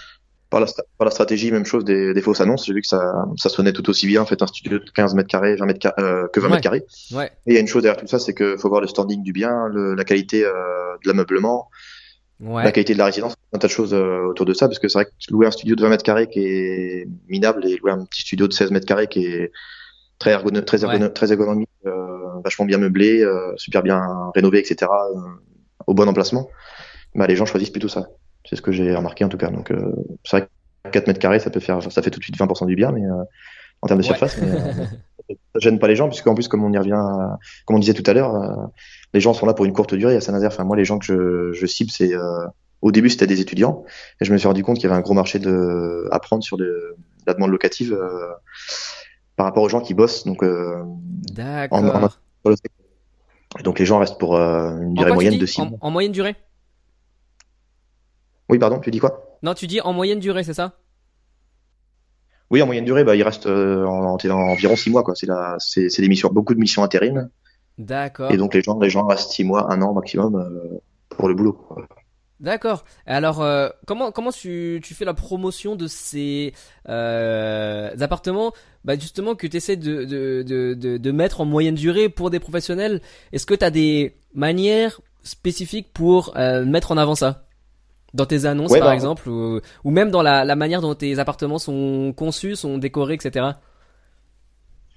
par la, par la stratégie, même chose des, des fausses annonces. J'ai vu que ça, ça sonnait tout aussi bien. En fait, un studio de 15 mètres carrés, 20 mètres euh, que 20 mètres carrés. Ouais. Et il y a une chose derrière tout ça, c'est que faut voir le standing du bien, le, la qualité euh, de l'ameublement, ouais. la qualité de la résidence, un tas de choses euh, autour de ça. Parce que c'est vrai que louer un studio de 20 mètres carrés qui est minable et louer un petit studio de 16 mètres carrés qui est très ergonomique, très, ergonomique, très ergonomique euh, vachement bien meublé, euh, super bien rénové, etc. au bon emplacement, bah les gens choisissent plutôt ça. C'est ce que j'ai remarqué en tout cas. Donc euh, c'est vrai que 4 mètres carrés, ça peut faire, ça fait tout de suite 20% du bien, mais euh, en termes de surface, mais, [LAUGHS] euh, ça gêne pas les gens puisqu'en plus, comme on y revient, comme on disait tout à l'heure, les gens sont là pour une courte durée à Saint-Nazaire. Enfin moi, les gens que je, je cible, c'est au début c'était des étudiants et je me suis rendu compte qu'il y avait un gros marché de à prendre sur de, la demande locative par rapport aux gens qui bossent donc D'accord. donc les gens restent pour une durée moyenne de 6 mois. En moyenne durée? Oui, pardon, tu dis quoi? Non, tu dis en moyenne durée, c'est ça? Oui, en moyenne durée, bah, il reste euh, en, environ six mois. Quoi. C'est, la, c'est, c'est des missions, beaucoup de missions intérim. D'accord. Et donc les gens, les gens restent six mois, un an maximum euh, pour le boulot. D'accord. Alors, euh, comment comment tu, tu fais la promotion de ces euh, appartements? Bah justement que tu essaies de, de, de, de, mettre en moyenne durée pour des professionnels Est-ce que tu as des manières spécifiques pour mettre en avant ça? Dans tes annonces par bah, exemple ou, ou, même dans la, la, manière dont tes appartements sont conçus, sont décorés, etc.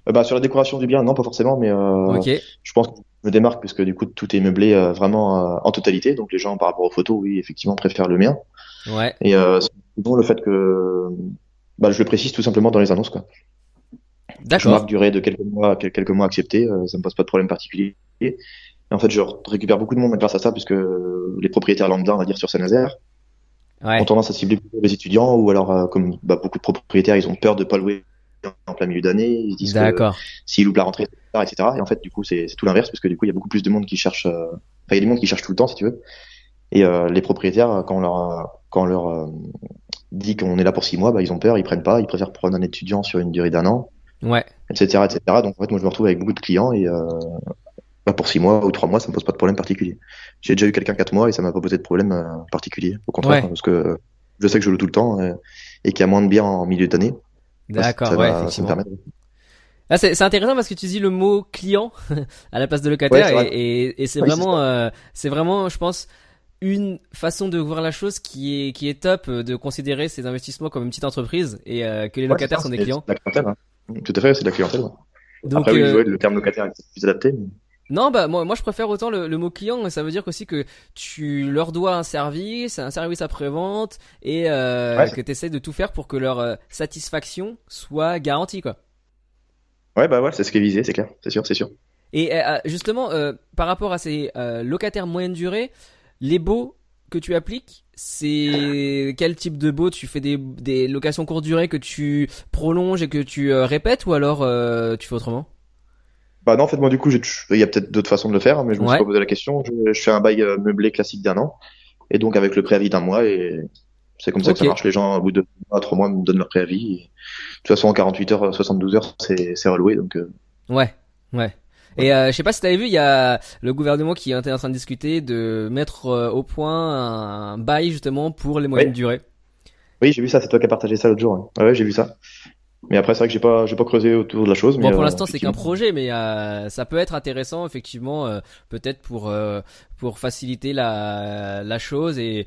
Euh, bah, sur la décoration du bien, non, pas forcément, mais euh, je pense que je me démarque puisque du coup tout est meublé euh, vraiment euh, en totalité, donc les gens par rapport aux photos, oui, effectivement, préfèrent le mien. Ouais. Et bon, le fait que bah, je le précise tout simplement dans les annonces, quoi. D'accord. Je marque durée de quelques mois, quelques mois acceptés, ça me pose pas de problème particulier. Et en fait, je récupère beaucoup de monde grâce à ça, puisque les propriétaires lambda, on va dire, sur Saint-Nazaire, ouais. ont tendance à cibler les étudiants, ou alors, euh, comme bah, beaucoup de propriétaires, ils ont peur de pas louer en plein milieu d'année, ils disent que s'ils louent la rentrée, etc. Et en fait, du coup, c'est tout l'inverse, parce que du coup, il y a beaucoup plus de monde qui cherche, euh... enfin, il y a du monde qui cherche tout le temps, si tu veux. Et euh, les propriétaires, quand on leur, quand on leur euh, dit qu'on est là pour six mois, bah, ils ont peur, ils prennent pas, ils préfèrent prendre un étudiant sur une durée d'un an, Ouais. etc., etc. Donc en fait, moi, je me retrouve avec beaucoup de clients et euh, bah, pour six mois ou trois mois, ça me pose pas de problème particulier. J'ai déjà eu quelqu'un quatre mois et ça m'a pas posé de problème euh, particulier. Au contraire, Ouais. parce que je sais que je loue tout le temps euh, et qu'il y a moins de biens en milieu d'année. Bah, D'accord, ça ouais, va- effectivement. Ah, c'est intéressant parce que tu dis le mot client [LAUGHS] à la place de locataire Ouais, c'est vrai. et, et, et c'est Oui, vraiment, euh, c'est vraiment, je pense, une façon de voir la chose qui est qui est top euh, de considérer ces investissements comme une petite entreprise et euh, que les Ouais, locataires sont des c'est clients. la clientèle. hein. Tout à fait, c'est de la clientèle. ouais. Donc, Après, oui, euh, le terme locataire est plus adapté. mais- non, bah moi, moi je préfère autant le, le mot client. Ça veut dire aussi que tu leur dois un service, un service après-vente et euh, Ouais. que tu essaies de tout faire pour que leur euh, satisfaction soit garantie, quoi. Ouais, bah ouais, c'est ce qui est visé, c'est clair, c'est sûr, c'est sûr. Et euh, justement, par rapport à ces locataires moyenne durée, les baux que tu appliques, c'est quel type de baux? Tu fais des, des locations courte durée que tu prolonges et que tu répètes ou alors tu fais autrement? Bah non, en fait, moi, du coup, j'ai- il y a peut-être d'autres façons de le faire, mais je me Ouais. suis pas posé la question. Je, je fais un bail euh, meublé classique d'un an, et donc avec le préavis d'un mois, et c'est comme ça que ça marche. Les gens, au bout de deux mois, trois mois, me donnent leur préavis. et de toute façon, en 48 heures, 72 heures, c'est c'est reloué, donc euh, Ouais, ouais. Et euh, je sais pas si t'avais vu, il y a le gouvernement qui était en train de discuter de mettre euh, au point un bail justement pour les moyennes Oui. durées. oui, j'ai vu ça. C'est toi qui as partagé ça l'autre jour. hein. Ouais, j'ai vu ça. Mais après, c'est vrai que j'ai pas, j'ai pas creusé autour de la chose. Bon, mais, pour euh, l'instant, c'est qu'un projet, mais euh, ça peut être intéressant, effectivement, euh, peut-être pour euh, pour faciliter la la chose et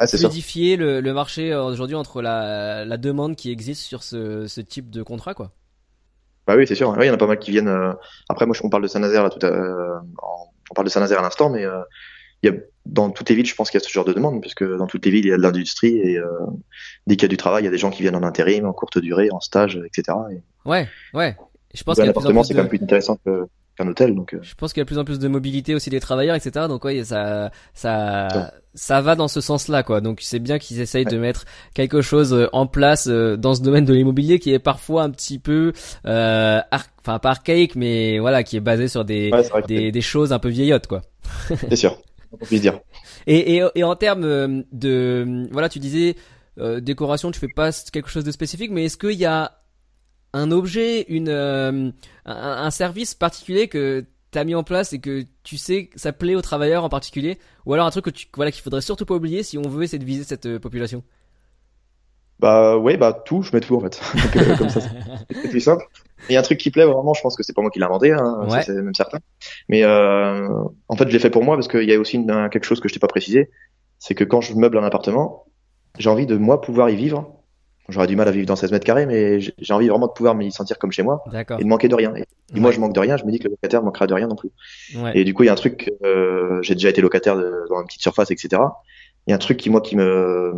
Ah, fluidifier le, le marché euh, aujourd'hui entre la la demande qui existe sur ce ce type de contrat, quoi. Bah oui, c'est sûr. Oui, il y en a pas mal qui viennent. euh, Après, moi, on parle de Saint-Nazaire là, tout à... euh, on parle de Saint-Nazaire à l'instant, mais euh, il y a dans toutes les villes, je pense qu'il y a ce genre de demande, puisque dans toutes les villes, il y a de l'industrie et euh, dès qu'il y a du travail, il y a des gens qui viennent en intérim, en courte durée, en stage, etc. Et Ouais, ouais. Je pense un qu'il y a de plus en appartement, c'est de quand même plus intéressant que- qu'un hôtel, donc. euh, Je pense qu'il y a de plus en plus de mobilité aussi des travailleurs, etc. Donc ouais, ça, ça, Ça. ça va dans ce sens-là, quoi. Donc c'est bien qu'ils essayent Ouais. de mettre quelque chose euh, en place euh, dans ce domaine de l'immobilier qui est parfois un petit peu, euh, enfin pas archaïque, mais voilà, qui est basé sur des, Ouais, des, des choses un peu vieillottes, quoi. c'est sûr. Dire. Et, en termes euh, de, voilà, tu disais euh, décoration, tu fais pas quelque chose de spécifique, mais est-ce qu'il y a un objet, une, euh, un, service particulier que t'as mis en place et que tu sais que ça plaît aux travailleurs en particulier, ou alors un truc que tu, voilà, qu'il faudrait surtout pas oublier si on veut essayer de viser cette population? Bah ouais, bah tout, je mets tout en fait. [LAUGHS] Donc, euh, comme ça, c'est plus simple. Il y a un truc qui plaît vraiment, je pense que c'est pas moi qui l'ai inventé, hein, Ouais. c'est même certain. Mais euh, en fait, je l'ai fait pour moi parce qu'il y a aussi une- un- quelque chose que je t'ai pas précisé, c'est que quand je meuble un appartement, j'ai envie de moi pouvoir y vivre. J'aurais du mal à vivre dans 16 mètres carrés, mais j'ai envie vraiment de pouvoir m'y sentir comme chez moi D'accord. et de manquer de rien. Et, moi, je manque de rien, je me dis que le locataire manquera de rien non plus. Ouais. Et du coup, il y a un truc, euh, j'ai déjà été locataire de- dans une petite surface, etc. Il y a un truc qui, moi, qui me,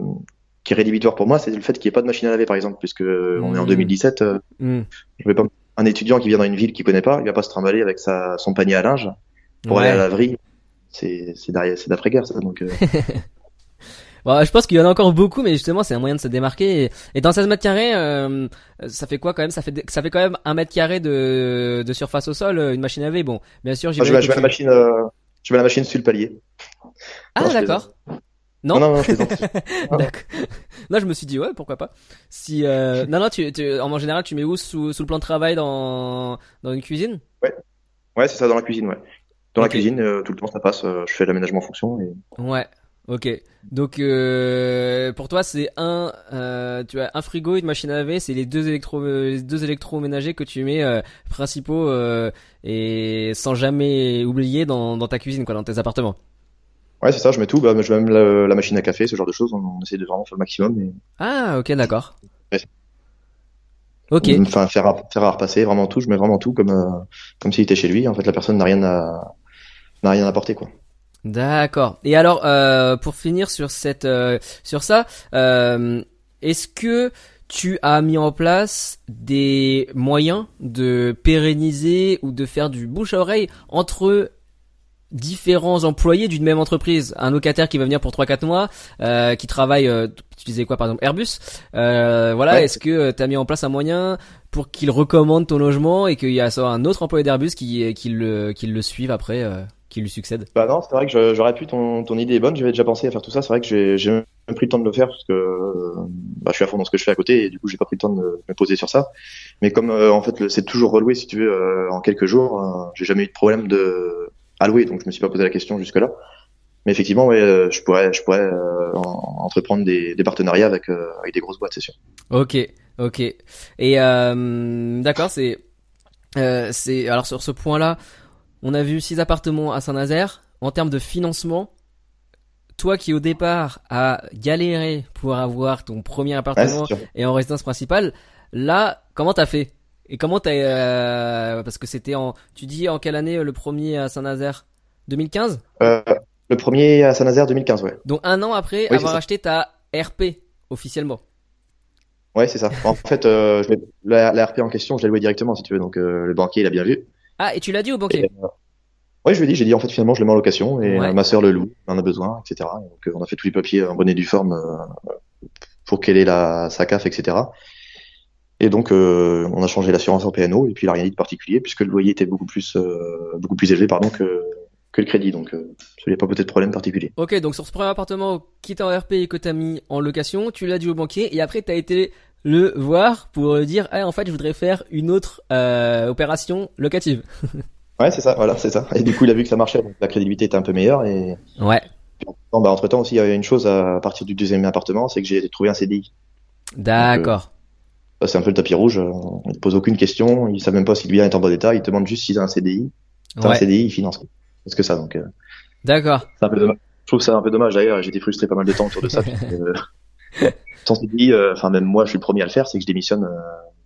qui est rédhibitoire pour moi, c'est le fait qu'il n'y ait pas de machine à laver, par exemple, puisque on est en Mhm. 2017. euh, Hmm. je vais pas, un étudiant qui vient dans une ville qu'il connaît pas, il va pas se trimballer avec sa, son panier à linge pour Ouais. aller à la laverie. C'est, d'après-guerre, ça. Donc, euh, [LAUGHS] Bon, je pense qu'il y en a encore beaucoup, mais justement, c'est un moyen de se démarquer. Et, et dans 16 mètres carrés, euh, ça fait quoi quand même? Ça fait ça fait quand même un mètre carré de, de surface au sol, euh, une machine à laver. Bon, bien sûr, ah, je mets, je la machine, euh, je mets la machine sur le palier. Ah d'accord. Non. non, non, non. [LAUGHS] D'accord. Là, je me suis dit ouais, pourquoi pas. Si euh... non, non, tu, tu, en général, tu mets où? Sous, sous le plan de travail dans dans une cuisine? Ouais, c'est ça, dans la cuisine, ouais. Dans la cuisine, euh, tout le temps, ça passe, euh, je fais l'aménagement en fonction et, Ouais. Ok. Donc euh, pour toi, c'est un, euh, tu as un frigo, une machine à laver, c'est les deux électro, les deux électroménagers que tu mets euh, principaux euh, et sans jamais oublier dans, dans ta cuisine, quoi, dans tes appartements. Ouais, c'est ça, je mets tout, bah, je mets même la, la machine à café, ce genre de choses, on, on essaie de vraiment faire le maximum et, Ah, ok, d'accord. Ouais. Ok. Enfin, faire à, faire à repasser, vraiment tout, je mets vraiment tout comme, euh, comme s'il était chez lui. En fait, la personne n'a rien à, n'a rien à apporter, quoi. D'accord. Et alors, euh, pour finir sur cette, euh, sur ça, euh, est-ce que tu as mis en place des moyens de pérenniser ou de faire du bouche à oreille entre différents employés d'une même entreprise Un locataire qui va venir pour 3-4 mois, euh, qui travaille, euh, tu disais quoi par exemple Airbus euh, Voilà, Ouais. est-ce que tu as mis en place un moyen pour qu'il recommande ton logement et qu'il y a soit un autre employé d'Airbus qui, qui, le, qui le suive après euh qui lui succède? Bah non, c'est vrai que j'aurais pu, ton, ton idée est bonne, j'avais déjà pensé à faire tout ça, c'est vrai que j'ai j'ai même pris le temps de le faire parce que bah, je suis à fond dans ce que je fais à côté et du coup j'ai pas pris le temps de me, me poser sur ça. Mais comme euh, en fait c'est toujours reloué si tu veux euh, en quelques jours, euh, j'ai jamais eu de problème de à louer donc je me suis pas posé la question jusque là. Mais effectivement ouais, euh, je pourrais je pourrais euh, en- entreprendre des, des partenariats avec euh, avec des grosses boîtes c'est sûr. Ok, ok. Et euh, d'accord, c'est c'est alors sur ce point-là, on a vu six appartements à Saint-Nazaire. En termes de financement, toi qui au départ a galéré pour avoir ton premier appartement et en résidence principale, là, comment t'as fait? Et comment t'as euh, parce que c'était en tu dis en quelle année euh, le premier à Saint-Nazaire? 2015 Euh, le premier à Saint-Nazaire 2015 ouais. Donc un an après c'est avoir acheté ta RP officiellement. Ouais c'est ça. En [LAUGHS] fait euh, je la, la RP en question je l'ai loué directement si tu veux donc le banquier il a bien vu. Ah et tu l'as dit au banquier? Et, ouais, je lui ai dit, j'ai dit en fait finalement je le mets en location et Ouais. ma sœur le loue, elle en a besoin, etc. Et donc on a fait tous les papiers en bonne et due forme pour qu'elle ait la sa CAF, etc. Et donc euh, on a changé l'assurance en PNO et puis il a rien dit de particulier puisque le loyer était beaucoup plus euh, beaucoup plus élevé pardon que que le crédit donc euh, il n'y a pas peut-être de problème particulier. Ok, donc sur ce premier appartement qui est en RP et que t'as mis en location, tu l'as dit au banquier et après t'as été le voir pour dire ah en fait je voudrais faire une autre euh, opération locative. [LAUGHS] Ouais c'est ça, voilà c'est ça. Et du coup il a vu que ça marchait donc la crédibilité était un peu meilleure et Ouais. bah, entre temps aussi il y a une chose à partir du deuxième appartement c'est que j'ai trouvé un CDI. D'accord. Ça, c'est un peu le tapis rouge. euh, Il ne pose aucune question. Il sait même pas si le bien est en bon état. Il te demande juste s'il a un CDI. Si t'as un Ouais. CDI, il finance. Parce que ça, donc, euh, D'accord. c'est un peu dommage. Je trouve ça un peu dommage d'ailleurs. J'ai été frustré pas mal de temps autour de ça. euh, ton CDI, euh, enfin, même moi, je suis le premier à le faire, c'est que je démissionne euh,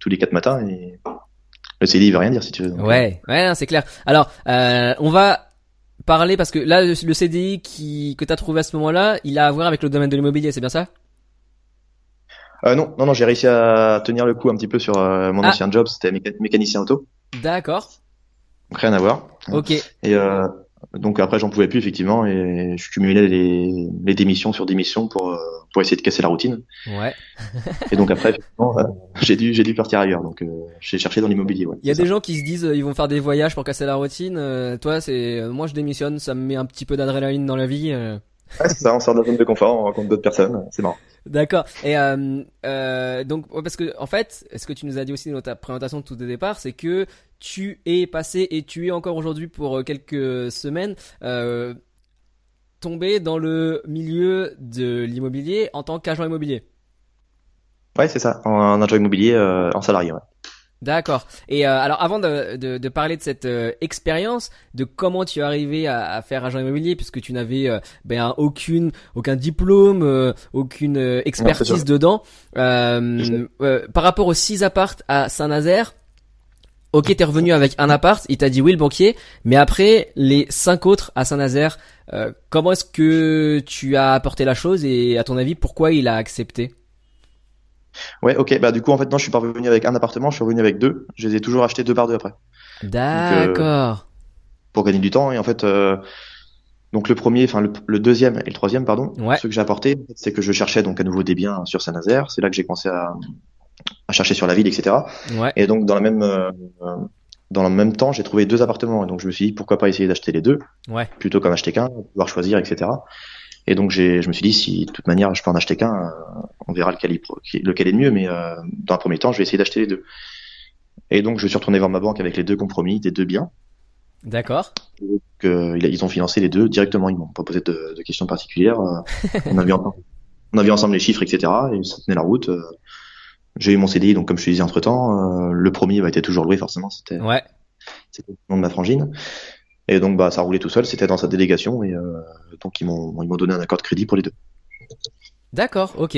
tous les quatre matins et le CDI veut rien dire si tu veux. Donc, Ouais, ouais, c'est clair. Alors, euh, on va parler parce que là, le, le CDI qui que t'as trouvé à ce moment-là, il a à voir avec le domaine de l'immobilier, c'est bien ça? Euh, non, non, non, j'ai réussi à tenir le coup un petit peu sur euh, mon Ah. ancien job. C'était méca- mécanicien auto. D'accord. Donc rien à voir. Ok. Et euh, donc après, j'en pouvais plus effectivement et je cumulais les, les démissions sur démissions pour euh, pour essayer de casser la routine. Ouais. [LAUGHS] Et donc après, effectivement, euh, j'ai dû, j'ai dû partir ailleurs. Donc, euh, j'ai cherché dans l'immobilier. Ouais, Il y a des gens qui se disent euh, ils vont faire des voyages pour casser la routine. Euh, toi, c'est euh, moi je démissionne, ça me met un petit peu d'adrénaline dans la vie. Ouais, c'est ça. On sort de la zone de confort, on rencontre d'autres personnes. C'est marrant. D'accord. Et euh, euh, donc parce que en fait, ce que tu nous as dit aussi dans ta présentation de tout au départ, c'est que tu es passé et tu es encore aujourd'hui pour euh, quelques semaines euh, tombé dans le milieu de l'immobilier en tant qu'agent immobilier. Ouais, c'est ça. En, en agent immobilier, euh, en salarié. Ouais. D'accord. Et euh, alors avant de, de, de parler de cette euh, expérience, de comment tu es arrivé à, à faire agent immobilier, puisque tu n'avais euh, ben, aucune aucun diplôme, euh, aucune euh, expertise dedans, par rapport aux six appartes à Saint-Nazaire. Ok, t'es revenu avec un appart, il t'a dit oui le banquier, mais après les cinq autres à Saint-Nazaire, euh, comment est-ce que tu as apporté la chose et à ton avis pourquoi il a accepté? Ouais, ok. Bah, du coup, en fait, non, je suis pas revenu avec un appartement, je suis revenu avec deux. Je les ai toujours achetés deux par deux après. D'accord. Pour gagner du temps. Et en fait, euh, donc le premier, enfin, le, le deuxième et le troisième, pardon. Ouais. Ce que j'ai apporté, c'est que je cherchais donc à nouveau des biens sur Saint-Nazaire. C'est là que j'ai commencé à, à chercher sur la ville, etc. Ouais. Et donc, dans la même, euh, dans le même temps, j'ai trouvé deux appartements. Et donc, je me suis dit, pourquoi pas essayer d'acheter les deux, Ouais. plutôt qu'en acheter qu'un, pouvoir choisir, etc. Et donc, j'ai, je me suis dit, si de toute manière, je peux en acheter qu'un, euh, on verra lequel, il, lequel est le mieux. Mais euh, dans un premier temps, je vais essayer d'acheter les deux. Et donc, je suis retourné voir ma banque avec les deux compromis des deux biens. D'accord. Il a- ils ont financé les deux directement. Ils m'ont pas posé de, de questions particulières. Euh, on a vu ensemble, on a vu ensemble les chiffres, etc. Et ça tenait la route. Euh, J'ai eu mon CDI, donc comme je te disais entre temps, le premier va été toujours loué forcément. C'était Ouais. c'était le nom de ma frangine. Et donc bah ça roulait tout seul, c'était dans sa délégation et euh, donc ils m'ont ils m'ont donné un accord de crédit pour les deux. D'accord, ok.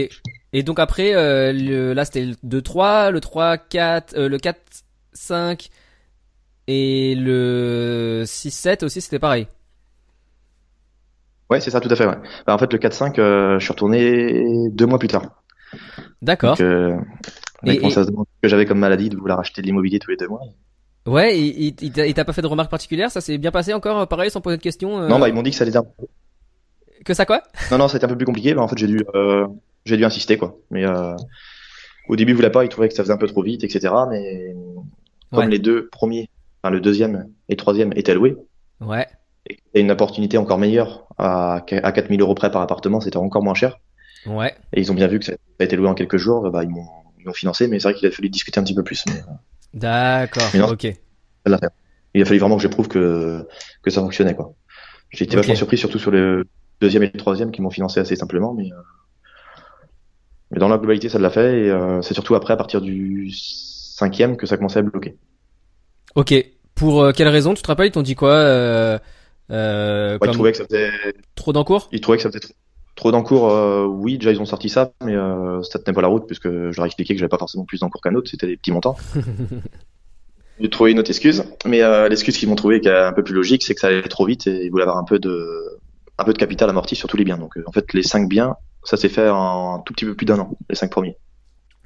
Et donc après, euh, le, là c'était le 2-3, le 3-4, euh, le 4-5 et le 6-7 aussi c'était pareil. Ouais, c'est ça tout à fait. Ouais. Bah, en fait le 4-5, euh, je suis retourné deux mois plus tard. D'accord. Donc Et- commencé à se demander ce que j'avais comme maladie de vouloir acheter de l'immobilier tous les deux mois. Ouais, et, et, il t'a- il t'a pas fait de remarques particulières, ça s'est bien passé encore, euh, pareil, sans poser de questions euh, Non bah ils m'ont dit que ça allait être un... Que ça quoi? Non non c'était un peu plus compliqué. Bah, en fait j'ai dû euh, j'ai dû insister quoi. Mais euh, au début ils voulaient pas, ils trouvaient que ça faisait un peu trop vite, etc. Mais comme Ouais. les deux premiers, enfin le deuxième et le troisième étaient loués, Ouais. et a une opportunité encore meilleure à, à 4000 euros près par appartement, c'était encore moins cher. Ouais. Et ils ont bien vu que ça a été loué en quelques jours, bah, ils m'ont ils m'ont financé, mais c'est vrai qu'il a fallu discuter un petit peu plus. Mais, euh, D'accord. Ok. Il a fallu vraiment que je prouve que, que ça fonctionnait. quoi. J'ai été vachement surpris, surtout sur le deuxième et le troisième qui m'ont financé assez simplement, mais, euh, mais dans la globalité, ça l'a fait. Et euh, c'est surtout après, à partir du cinquième, que ça commençait à bloquer. Ok. Pour euh, quelle raison? Tu te rappelles? Ils t'ont dit quoi euh, euh, Ouais, comme ils trouvaient que ça faisait, Trop d'encours? ils trouvaient que ça faisait trop, trop d'encours. euh, oui, déjà ils ont sorti ça, mais euh, ça tenait pas la route puisque je leur ai expliqué que j'avais pas forcément plus d'encours qu'un autre, c'était des petits montants. [LAUGHS] J'ai trouvé une autre excuse, mais euh, l'excuse qu'ils m'ont trouvé qui est un peu plus logique, c'est que ça allait trop vite et ils voulaient avoir un peu de, un peu de capital amorti sur tous les biens. Donc euh, en fait, les cinq biens, ça s'est fait en un tout petit peu plus d'un an, les cinq premiers.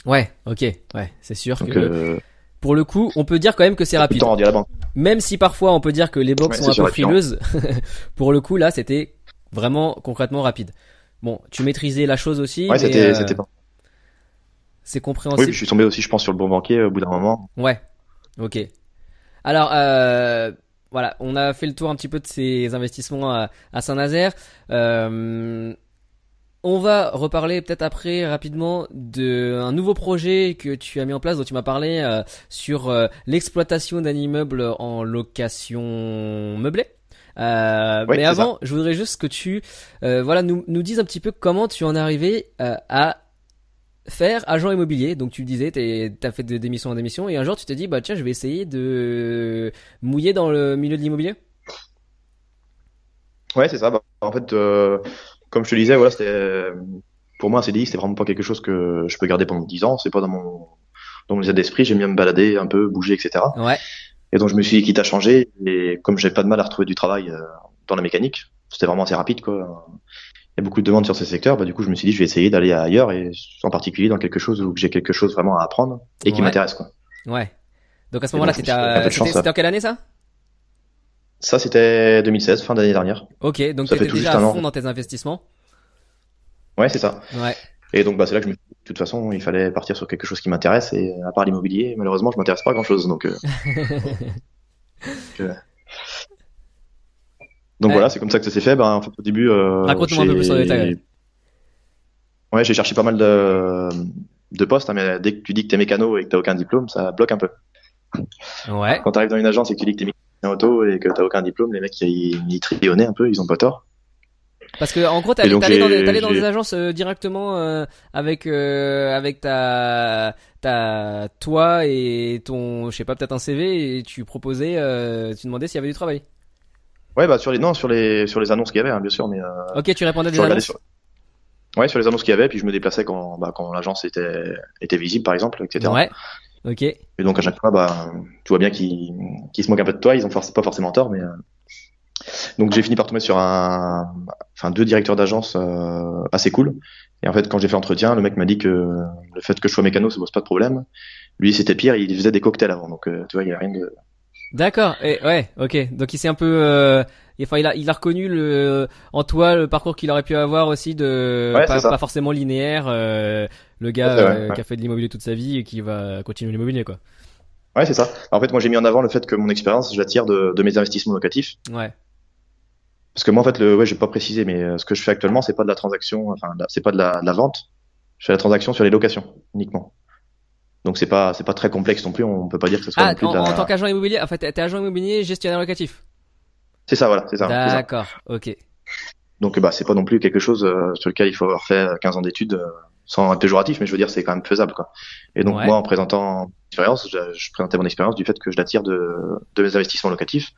Ouais. Ok. Ouais. C'est sûr Donc que pour le coup, on peut dire quand même que c'est rapide. temps la banque. Même si parfois on peut dire que les box Ouais, sont un peu frileuses, [LAUGHS] pour le coup là c'était vraiment concrètement rapide. Bon, tu maîtrisais la chose aussi, Ouais, c'était, euh, pas. c'est Oui, compréhensible. puis je suis tombé aussi, je pense, sur le bon banquier euh, au bout d'un moment. Ouais. Ok. Alors, euh, voilà, on a fait le tour un petit peu de ces investissements à, à Saint-Nazaire. Euh, on va reparler peut-être après rapidement de un nouveau projet que tu as mis en place, dont tu m'as parlé euh, sur euh, l'exploitation d'un immeuble en location meublée. Euh, Oui, mais avant, je voudrais juste que tu, euh, voilà, nous, nous dises un petit peu comment tu en es arrivé euh, à faire agent immobilier. Donc tu disais, t'as fait de démission en démission, et un jour tu t'es dit, bah tiens, je vais essayer de mouiller dans le milieu de l'immobilier. Ouais, c'est ça. Bah, en fait, comme je te disais, voilà, c'était pour moi un CDI, c'était vraiment pas quelque chose que je peux garder pendant 10 ans. C'est pas dans mon dans mon état d'esprit. J'aime bien me balader, un peu bouger, etc. Ouais. Et donc je me suis dit quitte à changer. Et comme j'ai pas de mal à retrouver du travail euh, dans la mécanique, c'était vraiment assez rapide, quoi. Il y a beaucoup de demandes sur ces secteurs. Bah, du coup, je me suis dit, je vais essayer d'aller ailleurs et en particulier dans quelque chose où j'ai quelque chose vraiment à apprendre et qui Ouais. m'intéresse, quoi. Ouais. Donc à ce moment-là, c'était en quelle année ça? Ça, c'était 2016, fin d'année dernière. Ok, donc tout déjà à un fond an. dans tes investissements? Ouais, c'est ça. Ouais. Et donc, bah, c'est là que je me suis dit, de toute façon, il fallait partir sur quelque chose qui m'intéresse. Et à part l'immobilier, malheureusement, je m'intéresse pas à grand chose. [LAUGHS] Donc, euh, donc, euh, donc Ouais. voilà, c'est comme ça que ça s'est fait. Ben, en fait, au début, euh, Raconte-nous un peu plus en détail, ouais. J'ai cherché pas mal de, de postes, hein, mais dès que tu dis que t'es mécano et que t'as aucun diplôme, ça bloque un peu. Ouais. Quand t'arrives dans une agence et que tu dis que t'es auto et que t'as aucun diplôme, les mecs, ils, ils nez un peu, ils ont pas tort. Parce que en gros, t'allais donc, t'allais dans, des- dans agences euh, directement euh, avec euh, avec ta ta toi et ton je sais pas peut-être un CV et tu proposais tu demandais s'il y avait du travail. Ouais, bah, sur les, non, sur les, sur les annonces qu'il y avait, hein, bien sûr, mais, Ok, tu répondais à des annonces. sur, ouais, sur les annonces qu'il y avait, puis je me déplaçais quand, bah, quand l'agence était, était visible, par exemple, etc. Ouais. Ok. Et donc à chaque fois, bah, tu vois bien qu'ils se moquent un peu de toi. Ils ont forc- pas forcément tort, mais donc j'ai fini par tomber sur un, enfin deux directeurs d'agence euh, assez cool. Et en fait, quand j'ai fait entretien, le mec m'a dit que le fait que je sois mécano, ça pose pas de problème. Lui, c'était pire. Il faisait des cocktails avant, donc euh, tu vois, il y a rien de. D'accord. Et ouais. Ok. Donc il s'est un peu euh, enfin il a il a reconnu le en toi le parcours qu'il aurait pu avoir aussi de Ouais, pas, forcément linéaire le gars C'est vrai, ouais. qui a fait de l'immobilier toute sa vie et qui va continuer l'immobilier quoi. Ouais, c'est ça. En fait, moi, j'ai mis en avant le fait que mon expérience, je la tire de, de mes investissements locatifs. Ouais. Parce que moi, en fait, le, ouais, j'ai pas précisé, mais euh, ce que je fais actuellement, c'est pas de la transaction, enfin, c'est pas de la, de la vente. Je fais la transaction sur les locations uniquement. Donc c'est pas, c'est pas très complexe non plus. On peut pas dire que ce soit Ah non plus en, de la... en tant qu'agent immobilier en fait t'es agent immobilier gestionnaire locatif. C'est ça, voilà, c'est ça. D'accord. Ok. Donc bah c'est pas non plus quelque chose euh, sur lequel il faut avoir fait 15 ans d'études euh, sans être péjoratif, mais je veux dire c'est quand même faisable quoi. Et donc Ouais. moi en présentant mon expérience, je, je présentais mon expérience du fait que je la tire de, de mes investissements locatifs.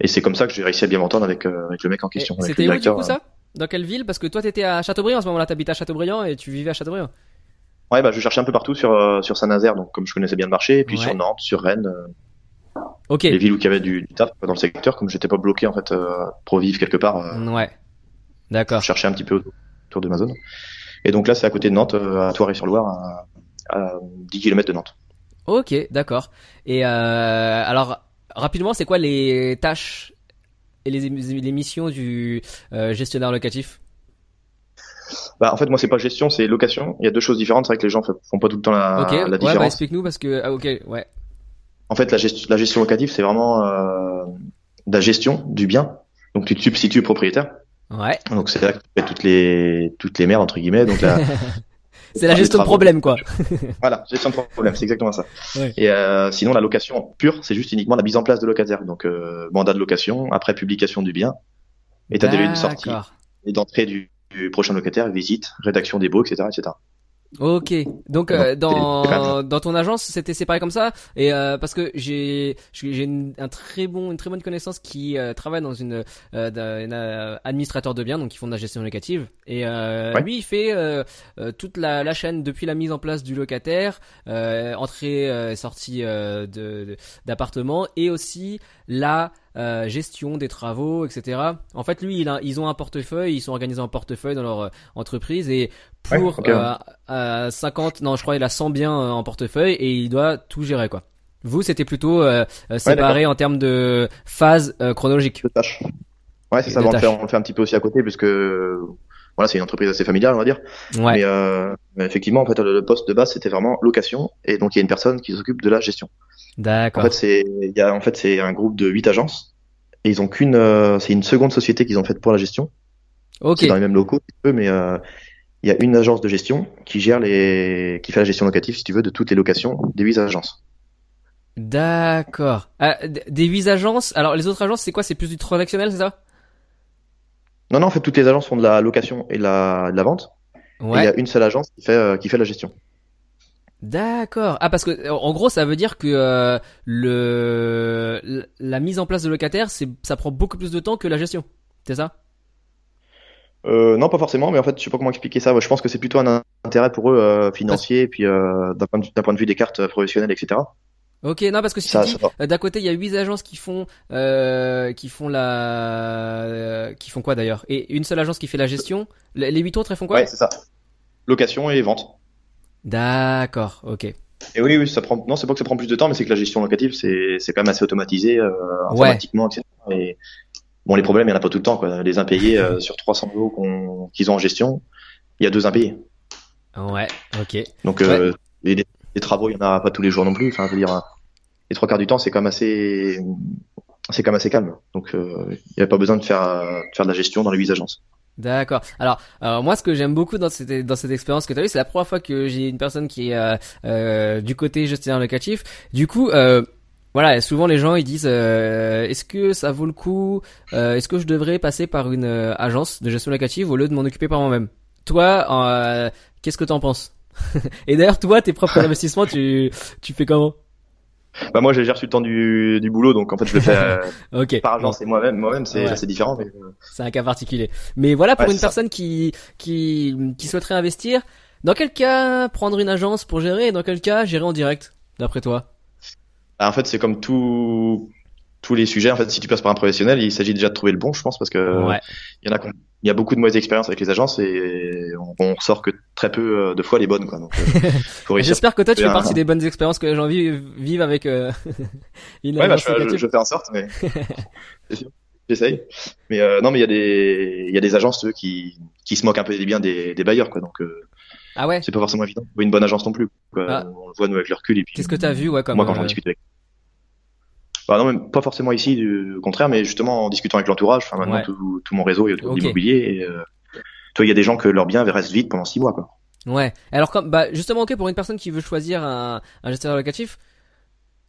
Et c'est comme ça que j'ai réussi à bien m'entendre avec, euh, avec le mec en question. C'était où du coup ça? Dans quelle ville? Parce que toi t'étais à Châteaubriand en ce moment-là, t'habites à Châteaubriand et tu vivais à Châteaubriand. Ouais, bah je cherchais un peu partout sur euh, sur Saint-Nazaire, donc comme je connaissais bien le marché, et puis Ouais. sur Nantes, sur Rennes, euh, Ok. les villes où il y avait du, du taf dans le secteur, comme j'étais pas bloqué en fait euh, pour vivre quelque part, euh, Ouais. D'accord. je cherchais un petit peu autour- de ma zone. Et donc là c'est à côté de Nantes, euh, à Toiré-sur-Loire, à, à 10 km de Nantes. Ok, d'accord. Et euh, alors rapidement, c'est quoi les tâches et les, les missions du euh, gestionnaire locatif? Bah en fait moi c'est pas gestion, c'est location. Il y a deux choses différentes, c'est vrai que les gens font pas tout le temps la, Ok. la ouais, bah différence. explique-nous parce que ah, ok, ouais. En fait la, gest- la gestion locative c'est vraiment euh, de la gestion du bien Donc tu te substitues propriétaire. Ouais. Donc c'est là que tu fais toutes les toutes les merdes entre guillemets. Donc là, [LAUGHS] c'est la gestion de problème quoi. [LAUGHS] voilà, gestion de problème, c'est exactement ça. Ouais. Et euh, sinon la location pure, c'est juste uniquement la mise en place de locataire. Donc euh, mandat de location, après publication du bien, état des lieux de sortie et d'entrée du, du prochain locataire, visite, rédaction des baux, etc., etc. Ok, donc euh, dans dans ton agence c'était séparé comme ça? Et euh, parce que j'ai j'ai un très bon une très bonne connaissance qui euh, travaille dans une, euh, une, euh, administrateur de biens donc qui font de la gestion locative. Et euh, Ouais. lui il fait toute la, la chaîne depuis la mise en place du locataire, euh, entrée euh, sortie euh, de- d'appartement et aussi la euh, gestion des travaux etc. En fait lui il a, ils ont un portefeuille ils sont organisés en portefeuille dans leur euh, entreprise et pour Ouais, ok. euh, euh, 50 non je crois il a 100 biens en portefeuille et il doit tout gérer quoi. Vous c'était plutôt séparé en termes de phase chronologique. De tâches. Ouais, c'est ça. on, le fait, tâches. on le fait un petit peu aussi à côté, puisque voilà, c'est une entreprise assez familiale, on va dire. Ouais. Mais effectivement, en fait, le, le poste de base, c'était vraiment location, et donc il y a une personne qui s'occupe de la gestion. En D'accord. fait, c'est il y a en fait c'est un groupe de huit agences, et ils ont qu'une, euh, c'est une seconde société qu'ils ont faite pour la gestion. ok. C'est dans les mêmes locaux, mais euh, il y a une agence de gestion qui gère les, qui fait la gestion locative, si tu veux, de toutes les locations des huit agences. D'accord. Ah, des huit agences. Alors les autres agences c'est quoi? C'est plus du transactionnel c'est ça? Non, non, en fait, toutes les agences font de la location et de la, de la vente. Et il y Ouais. a une seule agence qui fait, euh, qui fait la gestion. D'accord. Ah parce que euh, en gros ça veut dire que euh, le la mise en place de locataire c'est ça prend beaucoup plus de temps que la gestion. C'est ça? Euh, non, pas forcément, mais en fait, je sais pas comment expliquer ça. Je pense que c'est plutôt un intérêt pour eux euh, financier, et puis euh, d'un point, de- d'un point de vue des cartes professionnelles, etc. Ok, non parce que si euh, d'un côté il y a huit agences qui font euh, qui font la euh, qui font quoi d'ailleurs? Et une seule agence qui fait la gestion. Les les huit autres elles font quoi? Ouais, c'est ça. Location et vente. D'accord, ok. Et oui, oui, ça prend. Non, c'est pas que ça prend plus de temps, mais c'est que la gestion locative, c'est c'est quand même assez automatisé euh, informatiquement, etc. Et bon, les problèmes, il y en a pas tout le temps, quoi. Les impayés euh, sur 300 euros qu'on- qu'ils ont en gestion, il y a deux impayés. Ouais, ok. Donc, euh, les, les travaux, il y en a pas tous les jours non plus. Enfin, je veux dire, les trois quarts du temps, c'est quand même assez, c'est quand même assez calme. Donc, euh, il n'y avait pas besoin de faire, de faire de la gestion dans les huit agences. D'accord. Alors, alors moi, ce que j'aime beaucoup dans cette dans cette expérience que tu as eue, c'est la première fois que j'ai une personne qui est euh, euh, du côté gestionnaire locatif. Du coup, euh, voilà, souvent les gens ils disent euh, est-ce que ça vaut le coup euh, Est-ce que je devrais passer par une euh, agence de gestion locative au lieu de m'en occuper par moi-même? Toi, euh, qu'est-ce que t'en penses? [LAUGHS] Et d'ailleurs, toi, tes propres [LAUGHS] investissements, tu tu fais comment? Bah, moi, j'ai déjà reçu le temps du, du boulot, donc en fait, je le fais euh, [LAUGHS] par agence et moi-même. Moi-même, c'est Ouais. c'est différent, mais euh, C'est un cas particulier. Mais voilà, pour Ouais, une ça. personne qui, qui, qui souhaiterait investir, dans quel cas prendre une agence pour gérer et dans quel cas gérer en direct, d'après toi? Bah, en fait, c'est comme tout, tous les sujets. En fait, si tu passes par un professionnel, il s'agit déjà de trouver le bon, je pense, parce que Ouais. il y en a, il y a beaucoup de mauvaises expériences avec les agences et on, on ressort que très peu euh, de fois les bonnes, quoi. Donc, euh. [LAUGHS] J'espère que toi, tu fais partie des bonnes expériences que les gens vivent, vivent avec euh, [LAUGHS] une Ouais, bah, agence je, je, fais en sorte, mais [LAUGHS] j'essaye. Mais euh, non, mais il y a des, il y a des agences eux, qui, qui se moquent un peu des biens des, des bailleurs, quoi. Donc, euh, Ah ouais? c'est pas forcément évident une bonne agence non plus. Quoi. Ah. On le voit nous avec le recul et puis. Qu'est-ce que t'as vu, ouais, comme moi quand j'en euh, discute avec. Bah non, même pas forcément ici, du au contraire, mais justement en discutant avec l'entourage. Enfin, maintenant Ouais. tout, tout mon réseau est autour Ok. de l'immobilier. Et, euh, toi, il y a des gens que leurs biens restent vides pendant six mois, quoi. Ouais. Alors comme bah justement ok pour une personne qui veut choisir un, un gestionnaire locatif,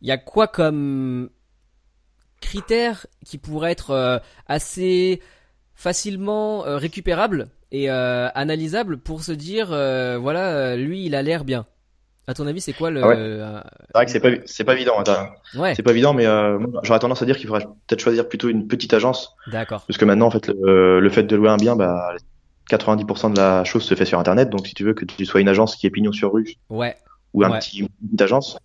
il y a quoi comme critères qui pourraient être euh, assez facilement euh, récupérables et euh, analysables pour se dire euh, voilà euh, lui il a l'air bien? À ton avis c'est quoi le Ah ouais. euh, C'est vrai que c'est pas, c'est pas évident. hein, ouais C'est pas évident, mais euh, j'aurais tendance à dire qu'il faudrait peut-être choisir plutôt une petite agence, d'accord parce que maintenant, en fait, le, le fait de louer un bien, bah, 90% de la chose se fait sur Internet. Donc, si tu veux que tu sois une agence qui est pignon sur rue ouais ou un Ouais. petit une petite agence,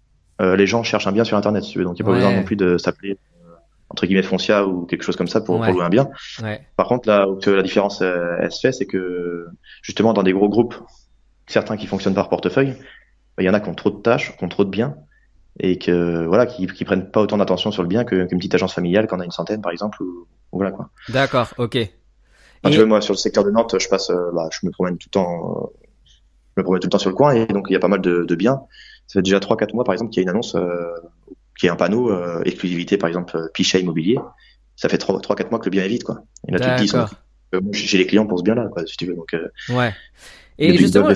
euh, les gens cherchent un bien sur Internet, si tu veux. Donc, il n'y a pas besoin non plus de s'appeler euh, entre guillemets Foncia ou quelque chose comme ça pour, Ouais. pour louer un bien. ouais Par contre, là où la différence euh, elle se fait, c'est que justement dans des gros groupes, certains qui fonctionnent par portefeuille, il y en a qui ont trop de tâches, qui ont trop de biens et que voilà, qui, qui prennent pas autant d'attention sur le bien qu'une petite agence familiale qui en a une centaine par exemple. Ou, ou voilà quoi. d'accord ok Enfin, Et- tu vois, moi sur le secteur de Nantes, je passe, euh, bah, je me promène tout le temps, je me promène tout le temps sur le coin et donc il y a pas mal de, de biens. Ça fait déjà trois quatre mois par exemple qu'il y a une annonce, euh, qui est un panneau euh, exclusivité par exemple euh, Pichet Immobilier ça fait 3-4 mois que le bien est vide, quoi. Et là, tu te dis, D'accord. euh, j'ai les clients pour ce bien-là, quoi, si tu veux. Donc, euh, Ouais. Et justement,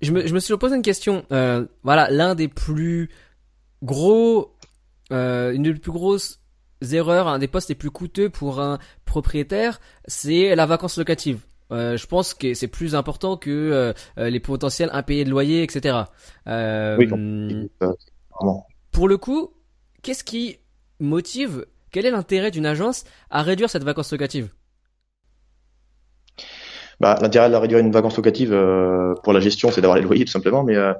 je me, je me suis posé une question. Euh, voilà, l'un des plus gros, euh, une des plus grosses erreurs, un des postes les plus coûteux pour un propriétaire, c'est la vacance locative. Euh, je pense que c'est plus important que euh, les potentiels impayés de loyer, etc. Euh, Oui, pour le coup, qu'est-ce qui motive Quel est l'intérêt d'une agence à réduire cette vacance locative? Bah, l'intérêt de la réduire une vacance locative euh, pour la gestion, c'est d'avoir les loyers, tout simplement. Mais euh,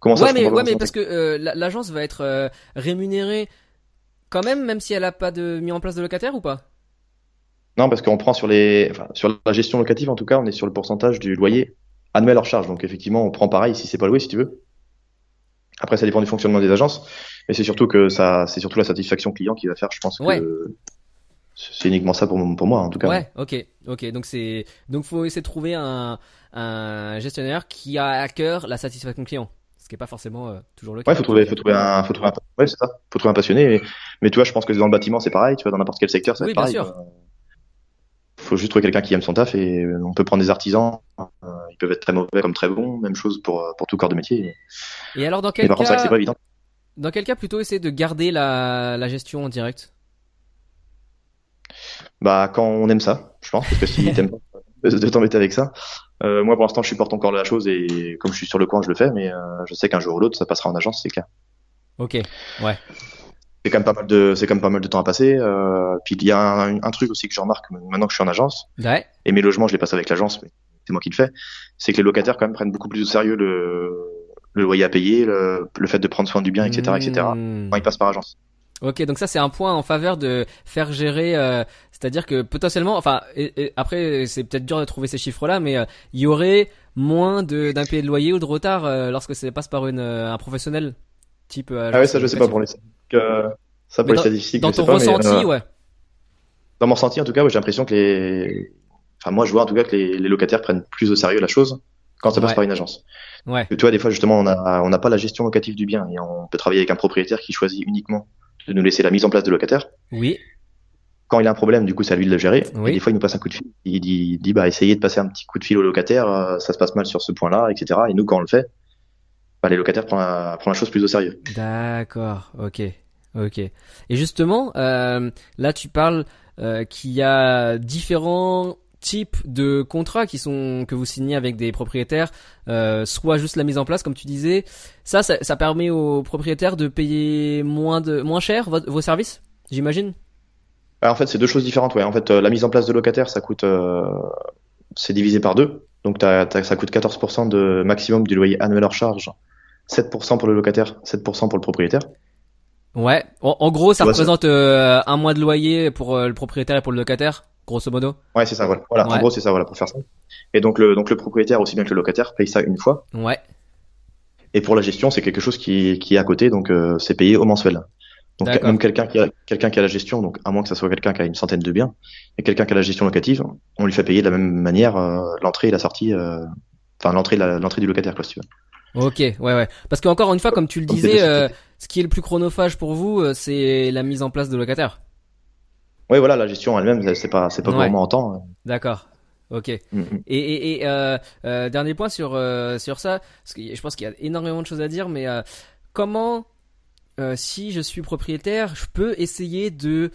comment ça Ouais, mais ouais, mais parce que euh, la- l'agence va être euh, rémunérée quand même, même si elle a pas de mis en place de locataire ou pas? Non, parce qu'on prend sur les, enfin, sur la gestion locative, en tout cas, on est sur le pourcentage du loyer annuel hors charge. Donc, effectivement, on prend pareil si c'est pas loué, si tu veux. Après, ça dépend du fonctionnement des agences, mais c'est surtout que ça, c'est surtout la satisfaction client qui va faire, je pense que Ouais. C'est uniquement ça pour, pour moi, en tout cas. Ouais, ok, ok. Donc c'est donc faut essayer de trouver un un gestionnaire qui a à cœur la satisfaction client, ce qui est pas forcément euh, toujours le cas. Ouais, faut trouver, faut trouver un, faut trouver un, ouais, c'est ça. Faut trouver un passionné. Mais, mais tu vois, je pense que dans le bâtiment, c'est pareil. Tu vois, dans n'importe quel secteur, va Oui, pareil. bien sûr. quoi. Faut juste trouver quelqu'un qui aime son taf et euh, on peut prendre des artisans. euh, ils peuvent être très mauvais comme très bons. Même chose pour, euh, pour tout corps de métier. Et alors dans Mais quel par contre, c'est vrai que cas c'est pas évident. dans quel cas plutôt essayer de garder la la gestion en direct? Bah, quand on aime ça, je pense, parce que si t'aimes pas de t'embêter avec ça. Euh, moi, pour l'instant, je supporte encore la chose et comme je suis sur le coin, je le fais, mais euh, je sais qu'un jour ou l'autre, ça passera en agence, c'est clair. Ok, ouais. C'est quand même pas mal de, c'est quand même pas mal de temps à passer. Euh, puis il y a un, un truc aussi que je remarque maintenant que je suis en agence, Ouais. et mes logements, je les passe avec l'agence, mais c'est moi qui le fais, c'est que les locataires quand même prennent beaucoup plus au sérieux le, le loyer à payer, le, le fait de prendre soin du bien, etc., etc. Hmm. Quand ils passent par agence. Ok, donc ça c'est un point en faveur de faire gérer, euh, c'est-à-dire que potentiellement, enfin, et- et après c'est peut-être dur de trouver ces chiffres-là, mais euh, il y aurait moins de d'impayés de loyer ou de retard euh, lorsque ça passe par une, euh, un professionnel, type. euh, Ah ouais, agence ça, je sais pas pour les euh, ça pour Mais les statistiques, Dans ton pas, ressenti, euh, ouais. Dans mon ressenti, en tout cas, ouais, j'ai l'impression que les, enfin, moi, je vois en tout cas que les, les locataires prennent plus au sérieux la chose quand ça passe Ouais. par une agence. Ouais. Tu vois, des fois, justement, on a, on n'a pas la gestion locative du bien et on peut travailler avec un propriétaire qui choisit uniquement de nous laisser la mise en place de locataire. Oui. Quand il a un problème, du coup, c'est à lui de le gérer. Oui. Et des fois, il nous passe un coup de fil. Il dit, il dit, bah, essayez de passer un petit coup de fil au locataire, euh, ça se passe mal sur ce point-là, etc. Et nous, quand on le fait, bah, les locataires prennent la, prennent la chose plus au sérieux. D'accord. Ok. Ok. Et justement, euh, là tu parles euh, qu'il y a différents types de contrats qui sont que vous signez avec des propriétaires, euh, soit juste la mise en place, comme tu disais. Ça, ça, ça permet aux propriétaires de payer moins de moins cher vo- vos services, j'imagine? Alors, en fait, c'est deux choses différentes. Ouais. En fait, euh, la mise en place de locataire, ça coûte, euh, c'est divisé par deux. Donc, t'as, t'as- ça coûte 14% de maximum du loyer annuel hors charge, 7% pour le locataire, 7% pour le propriétaire. Ouais. En, en gros, ça représente euh, un mois de loyer pour le propriétaire et pour le locataire, grosso modo. Ouais, c'est ça. Voilà. Voilà. Ouais. En gros, c'est ça. Voilà, pour faire ça. Et donc, le, donc le propriétaire aussi bien que le locataire paye ça une fois. Ouais. Et pour la gestion, c'est quelque chose qui, qui est à côté, donc euh, c'est payé au mensuel. Donc même quelqu'un qui a quelqu'un qui a la gestion, donc à moins que ça soit quelqu'un qui a une centaine de biens, et quelqu'un qui a la gestion locative, on lui fait payer de la même manière euh, l'entrée et la sortie, euh, enfin l'entrée l'entrée du locataire, quoi, si tu veux. Ok, ouais, ouais. Parce qu'encore une fois, comme tu le disais, euh, ce qui est le plus chronophage pour vous, c'est la mise en place de locataires. Ouais, voilà, la gestion elle-même, c'est pas c'est pas Ouais. en temps. D'accord. Ok. Et, Mm, mm. et, et euh, euh, dernier point sur euh, sur ça, parce que je pense qu'il y a énormément de choses à dire, mais comment, si je suis propriétaire, je peux essayer de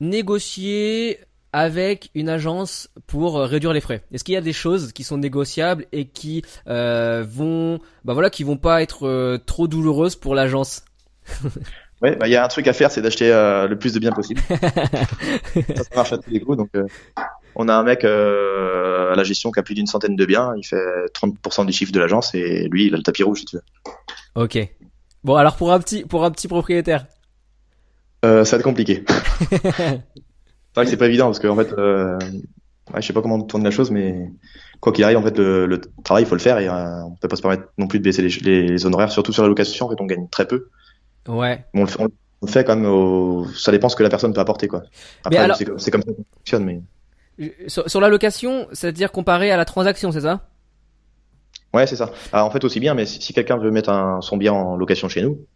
négocier avec une agence pour réduire les frais? Est-ce qu'il y a des choses qui sont négociables et qui vont, bah voilà, qui vont pas être trop douloureuses pour l'agence? [LAUGHS] Ouais, bah il y a un truc à faire, c'est d'acheter euh, le plus de biens possible. ça, [LAUGHS] ça marche à tous les coups. Donc, euh, on a un mec euh, à la gestion qui a plus d'une centaine de biens, il fait 30% du chiffre de l'agence et lui, il a le tapis rouge, si tu veux. Ok. Bon, alors pour un petit pour un petit propriétaire. Ça va être compliqué. [LAUGHS] c'est vrai que c'est pas évident parce que en fait, ouais, je sais pas comment tourner la chose, mais quoi qu'il arrive, en fait, le, le travail, il faut le faire et on peut pas se permettre non plus de baisser les, les, les honoraires, surtout sur la location, en fait, on gagne très peu. Ouais. On le fait, on le fait quand même au... ça dépend ce que la personne peut apporter, quoi. Après, alors- c'est comme- c'est comme ça que ça fonctionne, mais Sur, sur la location, c'est-à-dire comparé à la transaction, c'est ça? Ouais, c'est ça. Alors, en fait, aussi bien, mais si, si quelqu'un veut mettre un, son bien en location chez nous,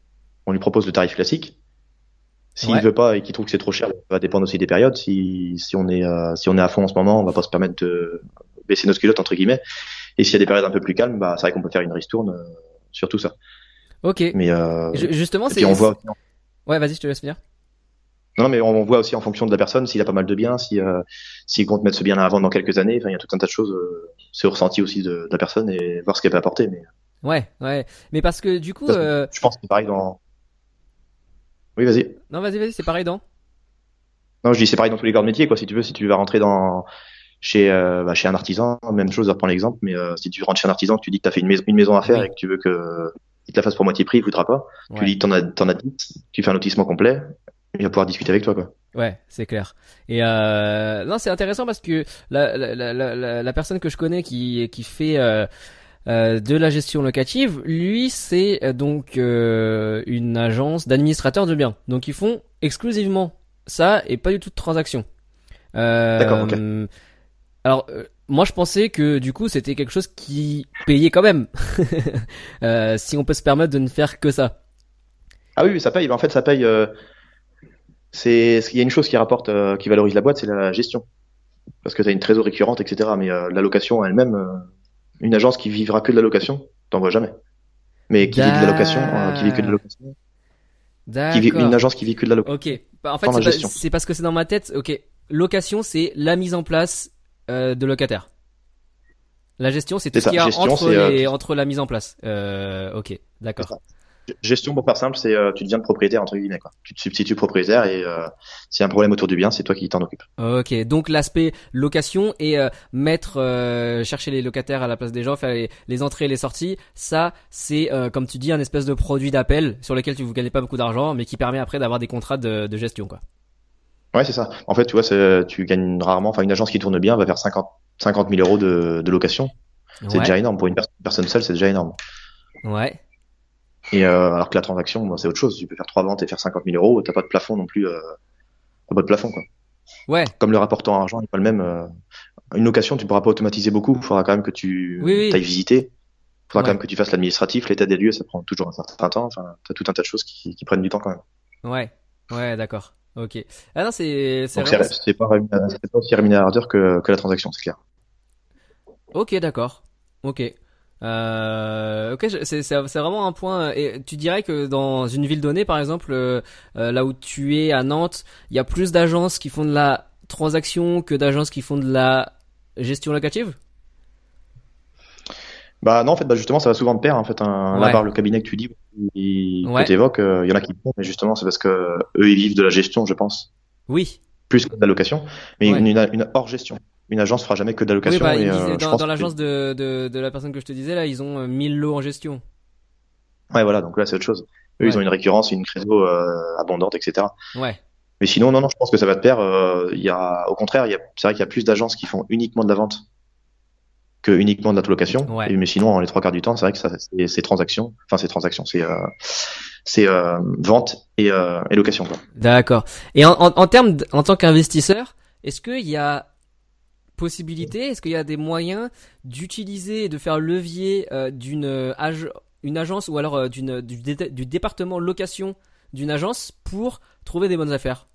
on lui propose le tarif classique. S'il Ouais. veut pas et qu'il trouve que c'est trop cher, ça va dépendre aussi des périodes. Si, si on est euh, si on est à fond en ce moment, on va pas se permettre de baisser notre culotte entre guillemets. Et s'il y a des périodes un peu plus calmes, bah c'est vrai qu'on peut faire une ristourne euh, sur tout ça. Ok. Mais euh, Ju- Justement, c'est. puis on voit Ouais, vas-y, je te laisse finir. non mais on voit aussi en fonction de la personne s'il a pas mal de biens, si euh, s'il compte mettre ce bien à vendre dans quelques années. Enfin il y a tout un tas de choses. euh, c'est au ressenti aussi de, de la personne et voir ce qu'elle peut apporter. Mais Ouais, ouais. Mais parce que du coup, que- euh... je pense que c'est pareil dans. Oui vas-y. non, vas-y, vas-y, c'est pareil dans. Non, je dis c'est pareil dans tous les corps de métier, quoi. Si tu veux, si tu vas rentrer dans chez euh, bah, chez un artisan, même chose, je reprends l'exemple, mais euh, si tu rentres chez un artisan, que tu dis que tu as fait une maison, une maison à faire Oui. et que tu veux que il te la fasse pour moitié prix, il voudra pas. Tu lui dis t'en as t'en as 10, tu fais un lotissement complet, il va pouvoir discuter avec toi, quoi. Ouais, c'est clair. Et euh, non, c'est intéressant parce que la, la, la, la, la personne que je connais qui qui fait euh, euh, de la gestion locative, lui, c'est euh, donc euh, une agence d'administrateurs de biens. Donc ils font exclusivement ça et pas du tout de transactions. Euh, D'accord, ok. Alors euh, moi je pensais que du coup c'était quelque chose qui payait quand même. [LAUGHS] Euh, si on peut se permettre de ne faire que ça. Ah oui, ça paye. En fait, ça paye. euh, c'est il y a une chose qui rapporte, euh, qui valorise la boîte, c'est la gestion, parce que tu as une trésor récurrente, etc. Mais euh, la location elle-même, euh, une agence qui vivra que de la location, t'en vois jamais. Mais qui vit de la location, euh, qui vit que de la location, qui vit, D'accord. une agence qui vit que de la location. Ok. Bah, en fait, c'est parce que c'est dans ma tête. Ok. Location, c'est la mise en place euh, de locataires. La gestion, c'est tout ce qu'il y a Gestion, entre, euh, les, entre la mise en place. Euh, ok. D'accord. Gestion, pour faire simple, c'est euh, tu deviens le propriétaire entre guillemets quoi. Tu te substitues propriétaire et euh, s'il y a un problème autour du bien, c'est toi qui t'en occupe. Ok. Donc l'aspect location et euh, mettre, chercher les locataires à la place des gens, faire les, les entrées et les sorties, ça, c'est comme tu dis un espèce de produit d'appel sur lequel tu ne gagnez pas beaucoup d'argent, mais qui permet après d'avoir des contrats de, de gestion, quoi. Ouais, c'est ça. En fait, tu vois, tu gagnes rarement. Enfin, une agence qui tourne bien va faire 50 50 000 euros de, de location. C'est Ouais. déjà énorme pour une pers- personne seule, c'est déjà énorme. Ouais. Et euh, alors que la transaction, bon, c'est autre chose. Tu peux faire trois ventes et faire 50 000 euros. T'as pas de plafond non plus. Euh, t'as pas de plafond quoi. Ouais. Comme le rapport temps argent n'est pas le même. euh, une location, tu pourras pas automatiser beaucoup. Il faudra quand même que tu Oui, oui. ailles visiter. Il faudra Ouais. quand même que tu fasses l'administratif, l'état des lieux, ça prend toujours un certain temps. Enfin, t'as tout un tas de choses qui, qui prennent du temps quand même. Ouais. Ouais. D'accord. Ok. Ah non, c'est c'est pas, pas aussi rémunérateur que, que la transaction, c'est clair. Ok, d'accord. Ok. Euh, ok, c'est vraiment un point. Et tu dirais que dans une ville donnée, par exemple, euh, euh, là où tu es à Nantes, il y a plus d'agences qui font de la transaction que d'agences qui font de la gestion locative? Bah non, en fait, bah justement, ça va souvent de pair. En fait, un, Ouais. là, par le cabinet que tu dis, Ouais. que t'évoques, euh, il y en a qui font, mais justement, c'est parce que euh, eux, ils vivent de la gestion, je pense, Oui. plus que de la location. Mais Ouais. une, une, une hors gestion. Une agence fera jamais que de la Oui, bah, euh, dans, que- l'agence de, de, de la personne que je te disais là, ils ont euh, 1000 lots en gestion. Ouais, voilà. Donc là, c'est autre chose. Eux, Ouais. ils ont une récurrence, une euh, abondante, etc. Ouais. Mais sinon, non, non, je pense que ça va euh, Il y a, au contraire, c'est vrai qu'il y a plus d'agences qui font uniquement de la vente que uniquement de la location. Ouais. Mais sinon, les trois quarts du temps, c'est vrai que ça, c'est, transactions. Enfin, c'est transactions, c'est, euh, c'est euh, vente et, euh, et location. D'accord. Et en, en, en termes, en tant qu'investisseur, est-ce qu'il y a possibilité, est-ce qu'il y a des moyens d'utiliser et de faire levier d'une ag- une agence ou alors d'une du, dé- du département location d'une agence pour trouver des bonnes affaires,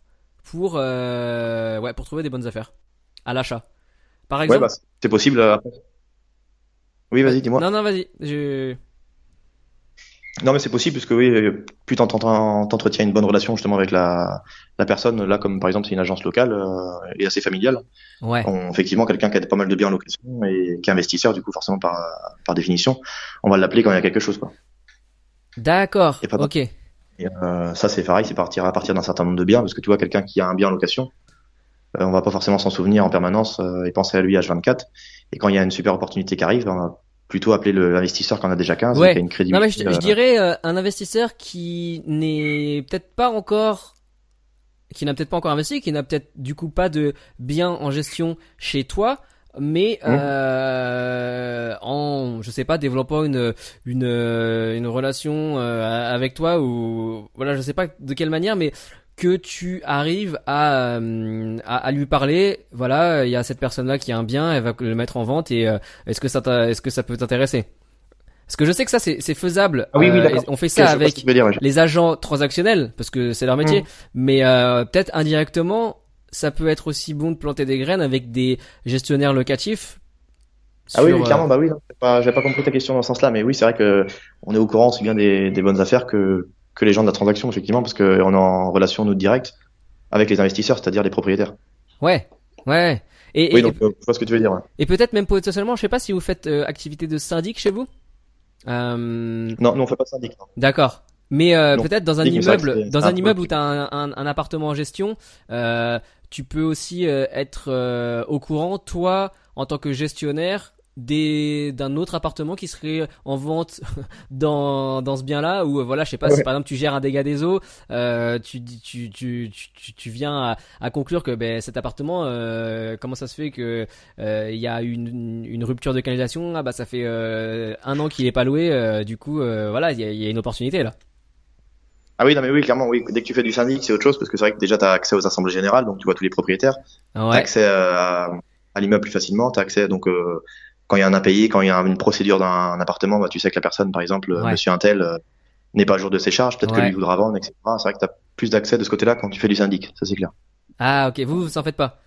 pour ouais pour trouver des bonnes affaires à l'achat. Par Ouais, exemple. bah, c'est possible. Euh. Oui, vas-y, dis-moi. non non vas-y. Je... Non, mais c'est possible parce que oui, euh, plus t'en- t'en- t'entretiens une bonne relation justement avec la, la personne. Là, comme par exemple, c'est une agence locale euh, et assez familiale. Ouais. On, effectivement, quelqu'un qui a pas mal de biens en location et qui est investisseur, du coup, forcément par, par définition, on va l'appeler quand il y a quelque chose. Quoi. D'accord. Ok. Et euh, ça, c'est pareil, c'est partir à partir d'un certain nombre de biens, parce que tu vois, quelqu'un qui a un bien en location, euh, on va pas forcément s'en souvenir en permanence euh, et penser à lui H24. Et quand il y a une super opportunité qui arrive, on va plutôt appeler le- l'investisseur qui en a déjà 15 Ouais. qui a une Non crédibilité. mais je, je euh, dirais euh, un investisseur qui n'est peut-être pas encore qui n'a peut-être pas encore investi, qui n'a peut-être du coup pas de biens en gestion chez toi, mais Mmh. euh, en je sais pas développant une une une relation euh, avec toi ou voilà je sais pas de quelle manière mais que tu arrives à, euh, à à lui parler voilà il y a cette personne là qui a un bien elle va le mettre en vente et euh, est-ce que ça est-ce que ça peut t'intéresser? Parce que je sais que ça c'est faisable. Ah oui, oui, euh, on fait ça avec dire, ouais. les agents transactionnels parce que c'est leur métier. Mm. Mais euh, peut-être indirectement, ça peut être aussi bon de planter des graines avec des gestionnaires locatifs. Ah oui, clairement, bah oui, j'ai pas, compris ta question dans ce sens-là, mais oui, c'est vrai que on est au courant aussi bien des, des bonnes affaires que, que les gens de la transaction, effectivement, parce qu'on est en relation, nous, directe avec les investisseurs, c'est-à-dire les propriétaires. Ouais, ouais. Et, Oui, et, donc, euh, je vois ce que tu veux dire, ouais. et peut-être même potentiellement, je sais pas si vous faites euh, activité de syndic chez vous? Euh, Non, nous, on fait pas de syndic, non. D'accord. Mais euh, Non. peut-être dans un immeuble, dans un immeuble où tu as un, un, un appartement en gestion, euh, tu peux aussi euh, être euh, au courant, toi, en tant que gestionnaire, d'un autre appartement qui serait en vente [LAUGHS] dans dans ce bien-là ou euh, voilà je sais pas si Ouais. par exemple tu gères un dégât des eaux euh, tu tu tu tu tu, tu viens à, à conclure que ben cet appartement euh, comment ça se fait que euh, il y a une, une rupture de canalisation ah bah ça fait euh, un an qu'il est pas loué euh, du coup euh, voilà il y a, il y a une opportunité là Ah oui, non, mais oui, clairement, oui. Dès que tu fais du syndic, c'est autre chose, parce que c'est vrai que déjà, tu as accès aux assemblées générales, donc tu vois tous les propriétaires. T'as ouais accès à, à l'immeuble plus facilement. T'as accès, donc, euh, quand il y a un impayé, quand il y a une procédure d'un appartement, bah, tu sais que la personne, par exemple, Ouais. monsieur Intel, euh, n'est pas à jour de ses charges, peut-être que Ouais. lui voudra vendre, etc. C'est vrai que t'as plus d'accès de ce côté-là quand tu fais du syndic, ça c'est clair. ah ok vous vous en faites pas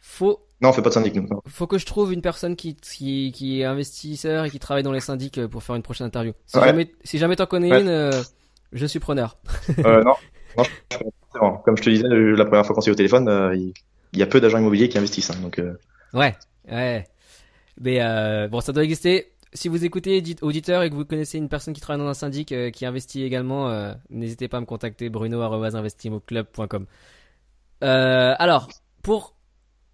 faut Non, on fait pas de syndic, nous. faut que je trouve une personne qui qui qui est investisseur et qui travaille dans les syndics euh, pour faire une prochaine interview si Ouais. jamais si jamais t'en connais une euh, je suis preneur Euh, non, non, je. Comme je te disais, la première fois qu'on s'est au téléphone, il il y a peu d'agents immobiliers qui investissent, hein, donc euh, Ouais, ouais. Mais euh, bon, ça doit exister. Si vous écoutez, auditeur, et que vous connaissez une personne qui travaille dans un syndic euh, qui investit également, euh, n'hésitez pas à me contacter bruno@investimoclub.com. Euh, alors, pour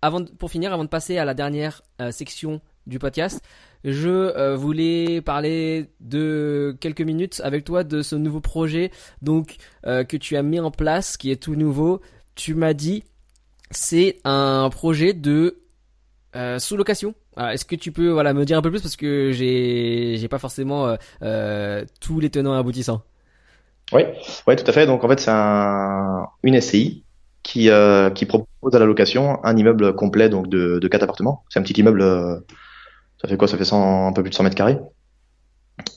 avant de- pour finir, avant de passer à la dernière euh, section du podcast, je euh, voulais parler de quelques minutes avec toi de ce nouveau projet donc que tu as mis en place, qui est tout nouveau. Tu m'as dit c'est un projet de euh, sous-location. Alors, Est-ce que tu peux voilà me dire un peu plus parce que j'ai j'ai pas forcément euh, euh, tous les tenants et aboutissants. Oui, ouais, tout à fait. Donc en fait, c'est un, une SCI qui, euh, qui propose à la location un immeuble complet donc de, de quatre appartements. C'est un petit immeuble, euh, ça fait quoi? Ça fait 100, un peu plus de 100 mètres carrés.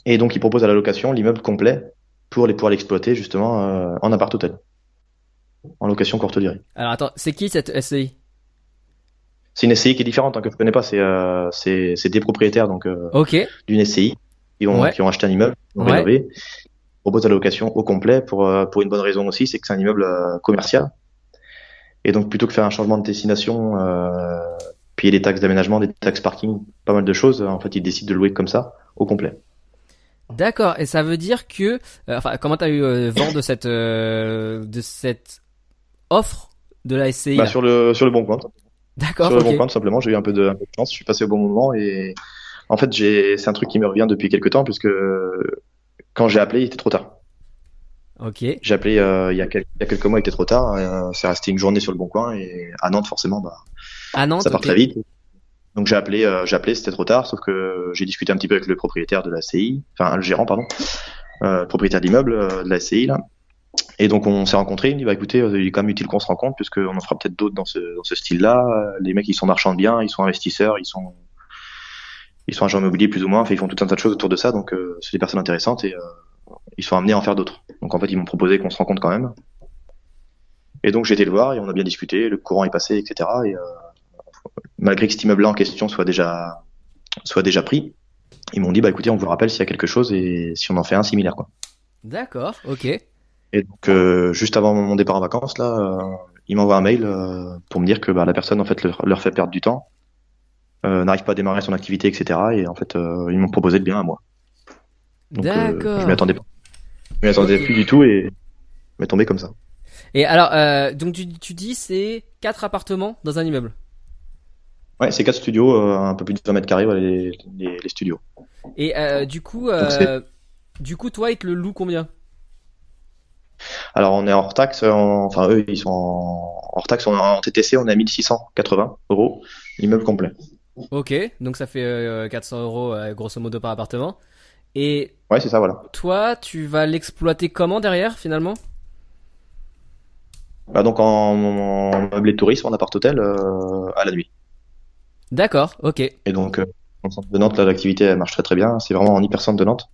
Et donc il propose à la location l'immeuble complet pour les pouvoir l'exploiter justement en appart hôtel, en location courte durée. Alors attends, c'est qui cette SCI C'est une SCI qui est différente hein, que je connais pas. C'est euh, c'est des propriétaires donc euh, d'une SCI qui ont, Ouais. qui ont acheté un immeuble, qui ont Ouais. rénové, proposent à la location au complet pour, euh, pour une bonne raison aussi, c'est que c'est un immeuble euh, commercial. Et donc plutôt que faire un changement de destination, euh, payer des taxes d'aménagement, des taxes parking, pas mal de choses, en fait ils décident de louer comme ça au complet. d'accord. Et ça veut dire que, euh, enfin, comment t'as eu euh, vent de cette euh, de cette offre de la SCI Bah, sur le sur le bon coin, D'accord, sur le bon coin tout simplement, j'ai eu un peu de, un peu de chance, je suis passé au bon moment et en fait j'ai c'est un truc qui me revient depuis quelques temps puisque quand j'ai appelé il était trop tard. Ok. J'ai appelé euh, il, y a quelques, il y a quelques mois, il était trop tard. euh, c'est resté une journée sur le bon coin et à Nantes forcément, bah, À Nantes. ça part ok. très vite. Donc j'ai appelé, euh, j'ai appelé, c'était trop tard. Sauf que j'ai discuté un petit peu avec le propriétaire de la CI, enfin le gérant pardon, euh, le propriétaire d'immeuble euh, de la CI là. Et donc on s'est rencontrés. Il me dit bah écoutez, euh, il est quand même utile qu'on se rencontre puisqu'on en fera peut-être d'autres dans ce dans ce style-là. Les mecs ils sont marchands de biens, ils sont investisseurs, ils sont ils sont agents immobiliers plus ou moins. Enfin, ils font tout un tas de choses autour de ça. Donc euh, c'est des personnes intéressantes et euh, ils sont amenés à en faire d'autres. Donc en fait ils m'ont proposé qu'on se rencontre quand même. Et donc j'ai été le voir et on a bien discuté. Le courant est passé, etc. Et euh, malgré que cet immeuble-là en question soit déjà soit déjà pris, ils m'ont dit bah écoutez on vous rappelle s'il y a quelque chose et si on en fait un similaire quoi. D'accord, ok. Et donc euh, juste avant mon départ en vacances là, euh, ils m'envoient un mail euh, pour me dire que bah, la personne en fait leur, leur fait perdre du temps, n'arrive pas à démarrer son activité etc. Et en fait ils m'ont proposé le bien à moi. Donc D'accord. je m'y attendais pas. Je m'y attendais plus du tout et m'est tombé comme ça. Et alors, donc tu, tu dis c'est quatre appartements dans un immeuble. Ouais c'est quatre studios, un peu plus de 20 mètres carrés voilà, les, les, les studios. Et du coup, Donc, du coup, toi, ils te le louent combien? Alors on est hors taxe, en- enfin eux ils sont en hors taxe, on en TTC, on est à 1680 euros l'immeuble complet. Ok, donc ça fait euh, 400 euros euh, grosso modo par appartement. Et Ouais c'est ça voilà. toi, tu vas l'exploiter comment derrière finalement? Bah donc en, en meublé de tourisme, en appart hôtel euh, à la nuit. D'accord, ok. Et donc euh, le centre de Nantes, l'activité marche très très bien. C'est vraiment en hyper-centre de Nantes.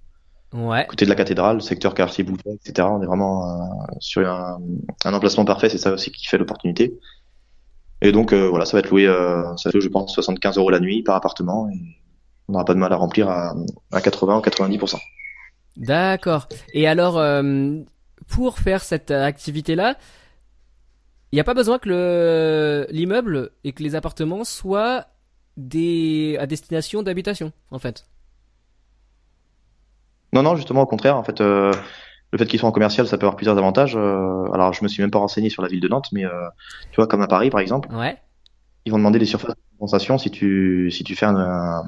Ouais. Côté de la cathédrale, secteur quartier Bouffet, etc. On est vraiment euh, sur un, un, emplacement parfait. C'est ça aussi qui fait l'opportunité. Et donc euh, voilà, ça va être loué, euh, ça fait je pense 75 euros la nuit par appartement. Et on n'aura pas de mal à remplir à, à 80 ou 90%. D'accord. Et alors, euh, pour faire cette activité-là, il n'y a pas besoin que le l'immeuble et que les appartements soient des à destination d'habitation, en fait? Non, non, justement, au contraire, en fait, euh, le fait qu'ils soient en commercial, ça peut avoir plusieurs avantages. Euh, alors, je me suis même pas renseigné sur la ville de Nantes, mais euh, tu vois, comme à Paris, par exemple, Ouais. ils vont demander des surfaces de compensation si tu si tu fais un, un,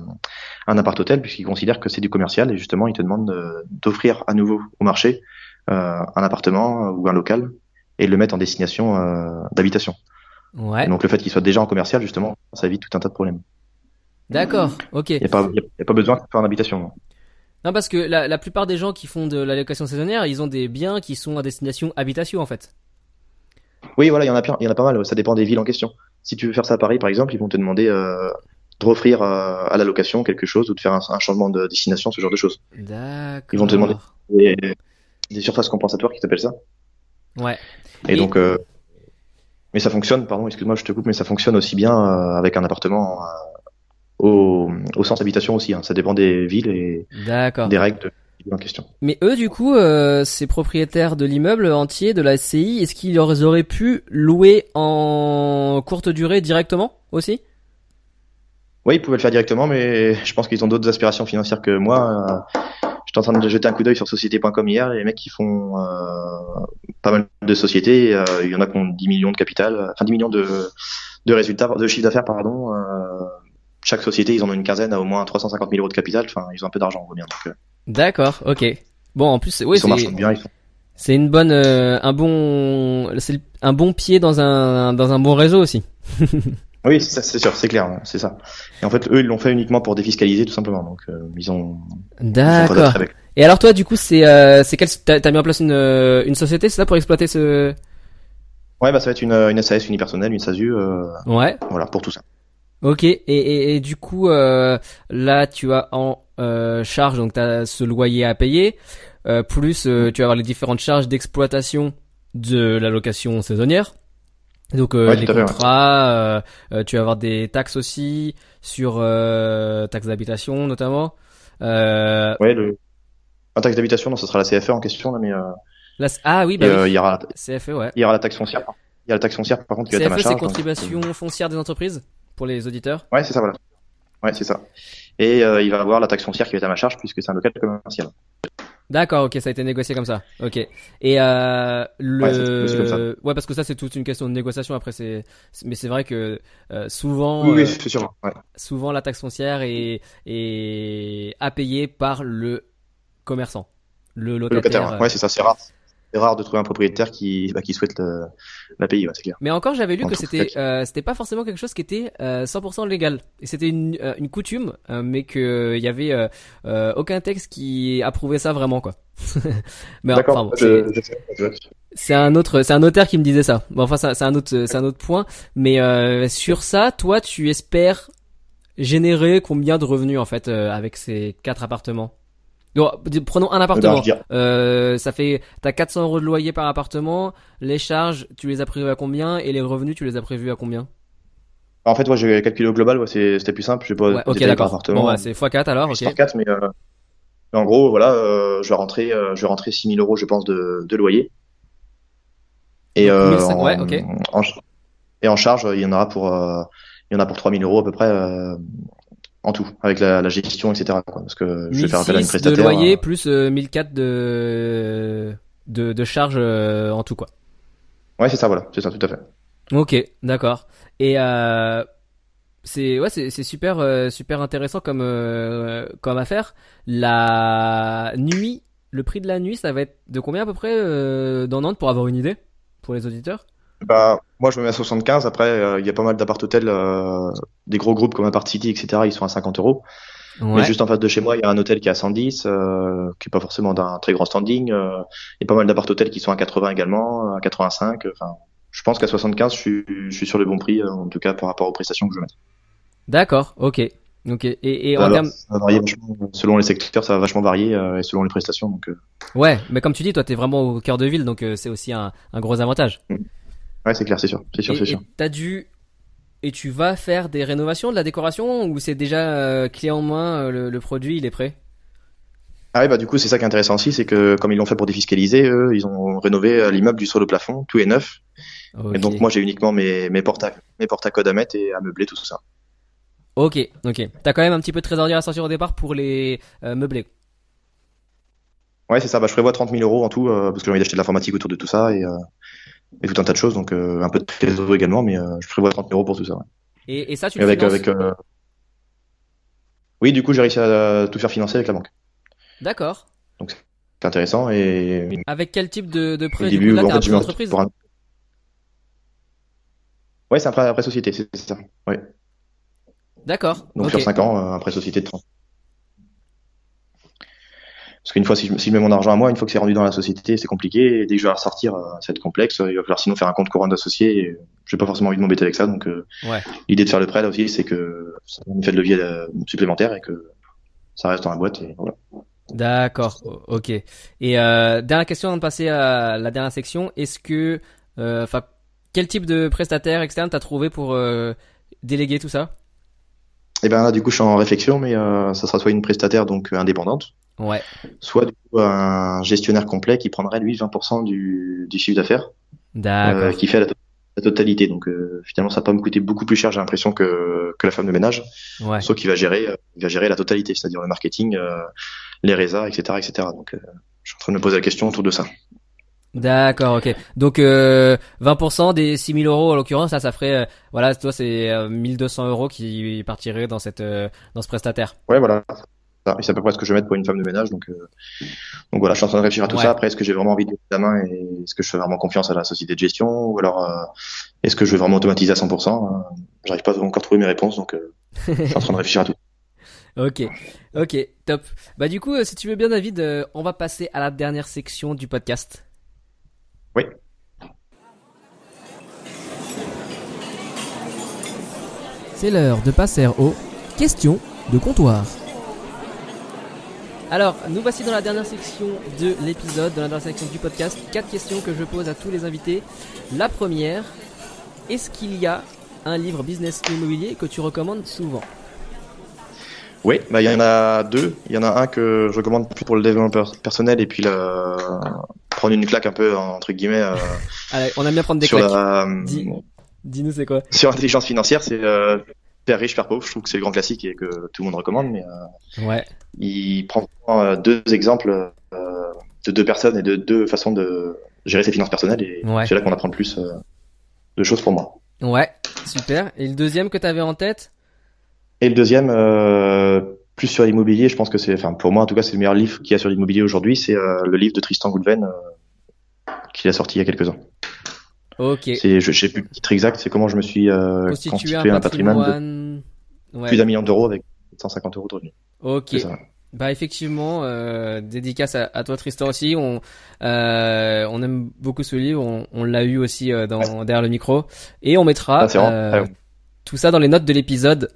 un appart-hôtel, puisqu'ils considèrent que c'est du commercial, et justement, ils te demandent de- d'offrir à nouveau au marché euh, un appartement ou un local et de le mettre en destination euh, d'habitation. Ouais. Et Donc, le fait qu'il soit déjà en commercial, justement, ça évite tout un tas de problèmes. D'accord. Ok. Il n'y a, a- pas besoin de faire en habitation. Non. Parce que la, la plupart des gens qui font de la location saisonnière, ils ont des biens qui sont à destination habitation, en fait. Oui, voilà, il y en a il y en a pas mal. Ça dépend des villes en question. Si tu veux faire ça à Paris, par exemple, ils vont te demander euh, de offrir euh, à la location quelque chose ou de faire un, un changement de destination, ce genre de choses. D'accord. Ils vont te demander. Des surfaces compensatoires qui t'appellent ça. Ouais. Et, Et- donc, euh, mais ça fonctionne. Pardon, excuse-moi, je te coupe, mais ça fonctionne aussi bien avec un appartement au, au sens habitation aussi. hein. Ça dépend des villes et des règles de en question. Mais eux, du coup, euh, ces propriétaires de l'immeuble entier de la SCI, est-ce qu'ils auraient pu louer en courte durée directement aussi? Oui, ils pouvaient le faire directement, mais [LAUGHS] je pense qu'ils ont d'autres aspirations financières que moi. Euh, J'étais en train de jeter un coup d'œil sur société.com hier, les mecs qui font euh, pas mal de sociétés, euh, il y en a qui ont 10 millions de capital, enfin 10 millions de, de résultats, de chiffre d'affaires, pardon. Euh, chaque société, ils en ont une quinzaine à au moins 350 000 euros de capital, enfin ils ont un peu d'argent, on voit bien. Euh, D'accord, ok. Bon, en plus, oui, ils sont c'est biens, ils sont... c'est une bonne, euh, un bon, c'est un bon pied dans un dans un bon réseau aussi. [LAUGHS] Oui, c'est sûr, c'est clair, c'est ça. Et en fait, eux, ils l'ont fait uniquement pour défiscaliser, tout simplement. Donc, euh, ils ont. D'accord. Et alors toi, du coup, c'est euh, c'est quel t'as mis en place une euh, une société, c'est ça pour exploiter ce Ouais, bah ça va être une, une SAS unipersonnelle, une SASU, euh, Ouais. voilà, pour tout ça. Ok. Et et, et du coup, euh, là, tu as en euh, charge donc t'as ce loyer à payer, euh, plus euh, tu vas avoir les différentes charges d'exploitation de la location saisonnière. Donc euh, Ouais, les contrats, euh, tu vas avoir des taxes aussi sur euh, taxes d'habitation notamment. Euh, Ouais, le. Un taxe d'habitation, non, ce sera la CFE en question, là, mais euh, c- ah oui, bah oui, il y aura, CFE, ouais. il y aura la taxe foncière. Il y a la taxe foncière, par contre, qui CFE, c'est charge. donc, contribution foncière des entreprises? Pour les auditeurs. Ouais, c'est ça, voilà. Ouais, c'est ça. Et euh, il va avoir la taxe foncière qui va être à ma charge puisque c'est un local commercial. D'accord, ok, ça a été négocié comme ça. Ok. Et euh, le, Ouais, parce que ça c'est toute une question de négociation. Après, c'est, mais c'est vrai que euh, souvent, Oui, oui, c'est sûr. Ouais. souvent la taxe foncière est, est à payer par le commerçant, le Le locataire. locataire, ouais, c'est ça, c'est rare. C'est rare de trouver un propriétaire qui, bah, qui souhaite le- la payer, ouais, c'est clair. Mais encore, j'avais lu En que c'était euh, c'était pas forcément quelque chose qui était euh, 100% légal. Et c'était une, euh, une coutume, euh, mais que il y avait euh, euh, aucun texte qui approuvait ça vraiment quoi. [LAUGHS] mais enfin, bon, c'est- un autre, c'est un notaire qui me disait ça. Bon, enfin, c'est un autre, c'est un autre point. Mais euh, sur ça, toi, tu espères générer combien de revenus en fait euh, avec ces quatre appartements? Donc, Prenons un appartement. dirais- Euh, ça fait, t'as 400 euros de loyer par appartement. Les charges, tu les as prévues à combien? Et les revenus, tu les as prévus à combien? En fait, moi, j'ai calculé au global, ouais, c'était plus simple. Je pas Ouais, ok, d'accord. appartement. Bon, ouais, c'est x4 alors, ok. Sur 4, mais, euh, mais en gros, voilà, euh, je vais rentrer, je vais rentrer 6000 euros, je pense, de, de loyer. Et, Donc, 1500, en, et en charge, il y en aura pour, euh, il y en a pour 3000 euros à peu près, euh, en tout, avec la, la gestion, etc., quoi, parce que je vais faire appel à une 1006 de prestataire. loyer euh, plus euh, 1004 de de, de charges euh, en tout quoi. Ouais, c'est ça, voilà, c'est ça, tout à fait. Ok, d'accord. Et euh, c'est ouais, c'est c'est super euh, super intéressant comme euh, comme affaire. La nuit, le prix de la nuit, ça va être de combien à peu près euh, dans Nantes pour avoir une idée pour les auditeurs? Bah, moi, je me mets à 75. Après, euh, il y a pas mal d'appart-hôtels, euh, des gros groupes comme Apart City, etc. Ils sont à 50 euros. Mais juste en face de chez moi, il y a un hôtel qui est à 110, euh, qui est pas forcément d'un très grand standing. euh, il y a pas mal d'appart-hôtels qui sont à 80 également, à 85. Enfin, je pense qu'à 75, je suis, je suis sur le bon prix, euh, en tout cas par rapport aux prestations que je mets. D'accord, ok. Ok. Et, et en termes, ça va varier vachement. selon les secteurs, ça va vachement varier euh, et selon les prestations. Donc, euh, ouais, mais comme tu dis, toi, t'es vraiment au cœur de ville, donc euh, c'est aussi un, un gros avantage. Ouais, c'est clair, c'est sûr, c'est sûr, c'est sûr. t'as dû et tu vas faire des rénovations, de la décoration, ou c'est déjà euh, clé en main, euh, le, le produit, il est prêt? Ah ouais, bah du coup, c'est ça qui est intéressant aussi, c'est que comme ils l'ont fait pour défiscaliser, eux, ils ont rénové euh, l'immeuble du sol au plafond, tout est neuf. Et donc moi, j'ai uniquement mes mes portes à mes portes à code à mettre et à meubler tout ça. Ok, ok. T'as quand même un petit peu de trésorerie à sortir au départ pour les euh, meublés. Ouais, c'est ça. Bah, je prévois 30 000 euros en tout euh, parce que j'ai envie d'acheter de l'informatique autour de tout ça et, euh, et tout un tas de choses. Donc euh, un peu de trésorerie également, mais euh, je prévois 30 000 euros pour tout ça. ouais. Et, et ça, tu le avec avec euh, oui, du coup, j'ai réussi à tout faire financer avec la banque. D'accord. C'est intéressant et Avec quel type de, de au prêt du début, coup, là, en fait, un un- d'entreprise pour un- Ouais, c'est un prêt après société, c'est ça. Ouais. D'accord. Donc sur 5 ans, un prêt société de 30. Parce qu'une fois, si je, si je mets mon argent à moi, une fois que c'est rendu dans la société, c'est compliqué. Et dès que je vais ressortir, euh, ça va être complexe. Il va falloir sinon faire un compte courant d'associé. et J'ai pas forcément envie de m'embêter avec ça. Donc euh, Ouais. l'idée de faire le prêt là aussi, c'est que ça un effet de levier euh, supplémentaire et que ça reste dans la boîte. Et voilà. D'accord. Ok. Et euh, dernière question avant de passer à la dernière section. Est-ce que, euh, quel type de prestataire externe t'as trouvé pour euh, déléguer tout ça? Et ben là, du coup, je suis en réflexion, mais euh, ça sera soit une prestataire donc euh, indépendante, Ouais. soit du coup un gestionnaire complet qui prendrait lui 20% du, du chiffre d'affaires. Euh, qui fait la, to- la totalité. Donc euh, finalement, ça va pas me coûter beaucoup plus cher, j'ai l'impression que que la femme de ménage, Ouais. sauf qu'il va gérer, euh, il va gérer la totalité, c'est-à-dire le marketing, les résas, etc., etc. Donc je suis en train de me poser la question autour de ça. D'accord. Ok. Donc euh, 20% des 6000 euros en l'occurrence, ça, ça ferait, euh, voilà, toi c'est euh, 1200 euros qui partiraient dans cette, dans ce prestataire. Ouais, voilà. Ça, c'est à peu près ce que je vais mettre pour une femme de ménage. Donc, euh, donc voilà, je suis en train de réfléchir à tout Ouais. ça. Après, est-ce que j'ai vraiment envie de mettre la main et est-ce que je fais vraiment confiance à la société de gestion ou alors euh, est-ce que je vais vraiment automatiser à 100% euh, J'arrive pas à encore trouver mes réponses, donc euh, je suis en train de réfléchir à tout. [LAUGHS] Ok, ok, top. Bah du coup, si tu veux bien David, on va passer à la dernière section du podcast. Oui. C'est l'heure de passer aux questions de comptoir. Alors, nous voici dans la dernière section de l'épisode, dans la dernière section du podcast. Quatre questions que je pose à tous les invités. La première, est-ce qu'il y a un livre business immobilier que tu recommandes souvent? Oui, bah il y en a deux. Il y en a un que je recommande plus pour le développement per- personnel et puis le... prendre une claque un peu entre guillemets euh, Allez, on aime bien prendre des sur claques. la Dis- Dis-nous c'est quoi? sur l'intelligence financière. C'est euh, Père riche, Père pauvre. Je trouve que c'est le grand classique et que tout le monde recommande. Mais euh, Ouais, il prend euh, deux exemples euh, de deux personnes et de deux façons de gérer ses finances personnelles et Ouais. c'est là qu'on apprend le plus de choses pour moi. ouais, super. Et le deuxième que t'avais en tête? Et le deuxième, plus sur l'immobilier, je pense que c'est, enfin pour moi en tout cas, c'est le meilleur livre qu'il y a sur l'immobilier aujourd'hui. C'est le livre de Tristan Goulven qu'il a sorti il y a quelques ans. Ok. C'est, je, je sais plus le titre exact, c'est comment je me suis euh, constitué un patrimoine, patrimoine. de Ouais. plus d'un million d'euros avec 150 euros de revenus. Ok. Bah effectivement, euh, dédicace à, à toi Tristan aussi. On euh, on aime beaucoup ce livre. On, on l'a eu aussi euh, dans derrière le micro et on mettra Ah, euh, bon. tout ça dans les notes de l'épisode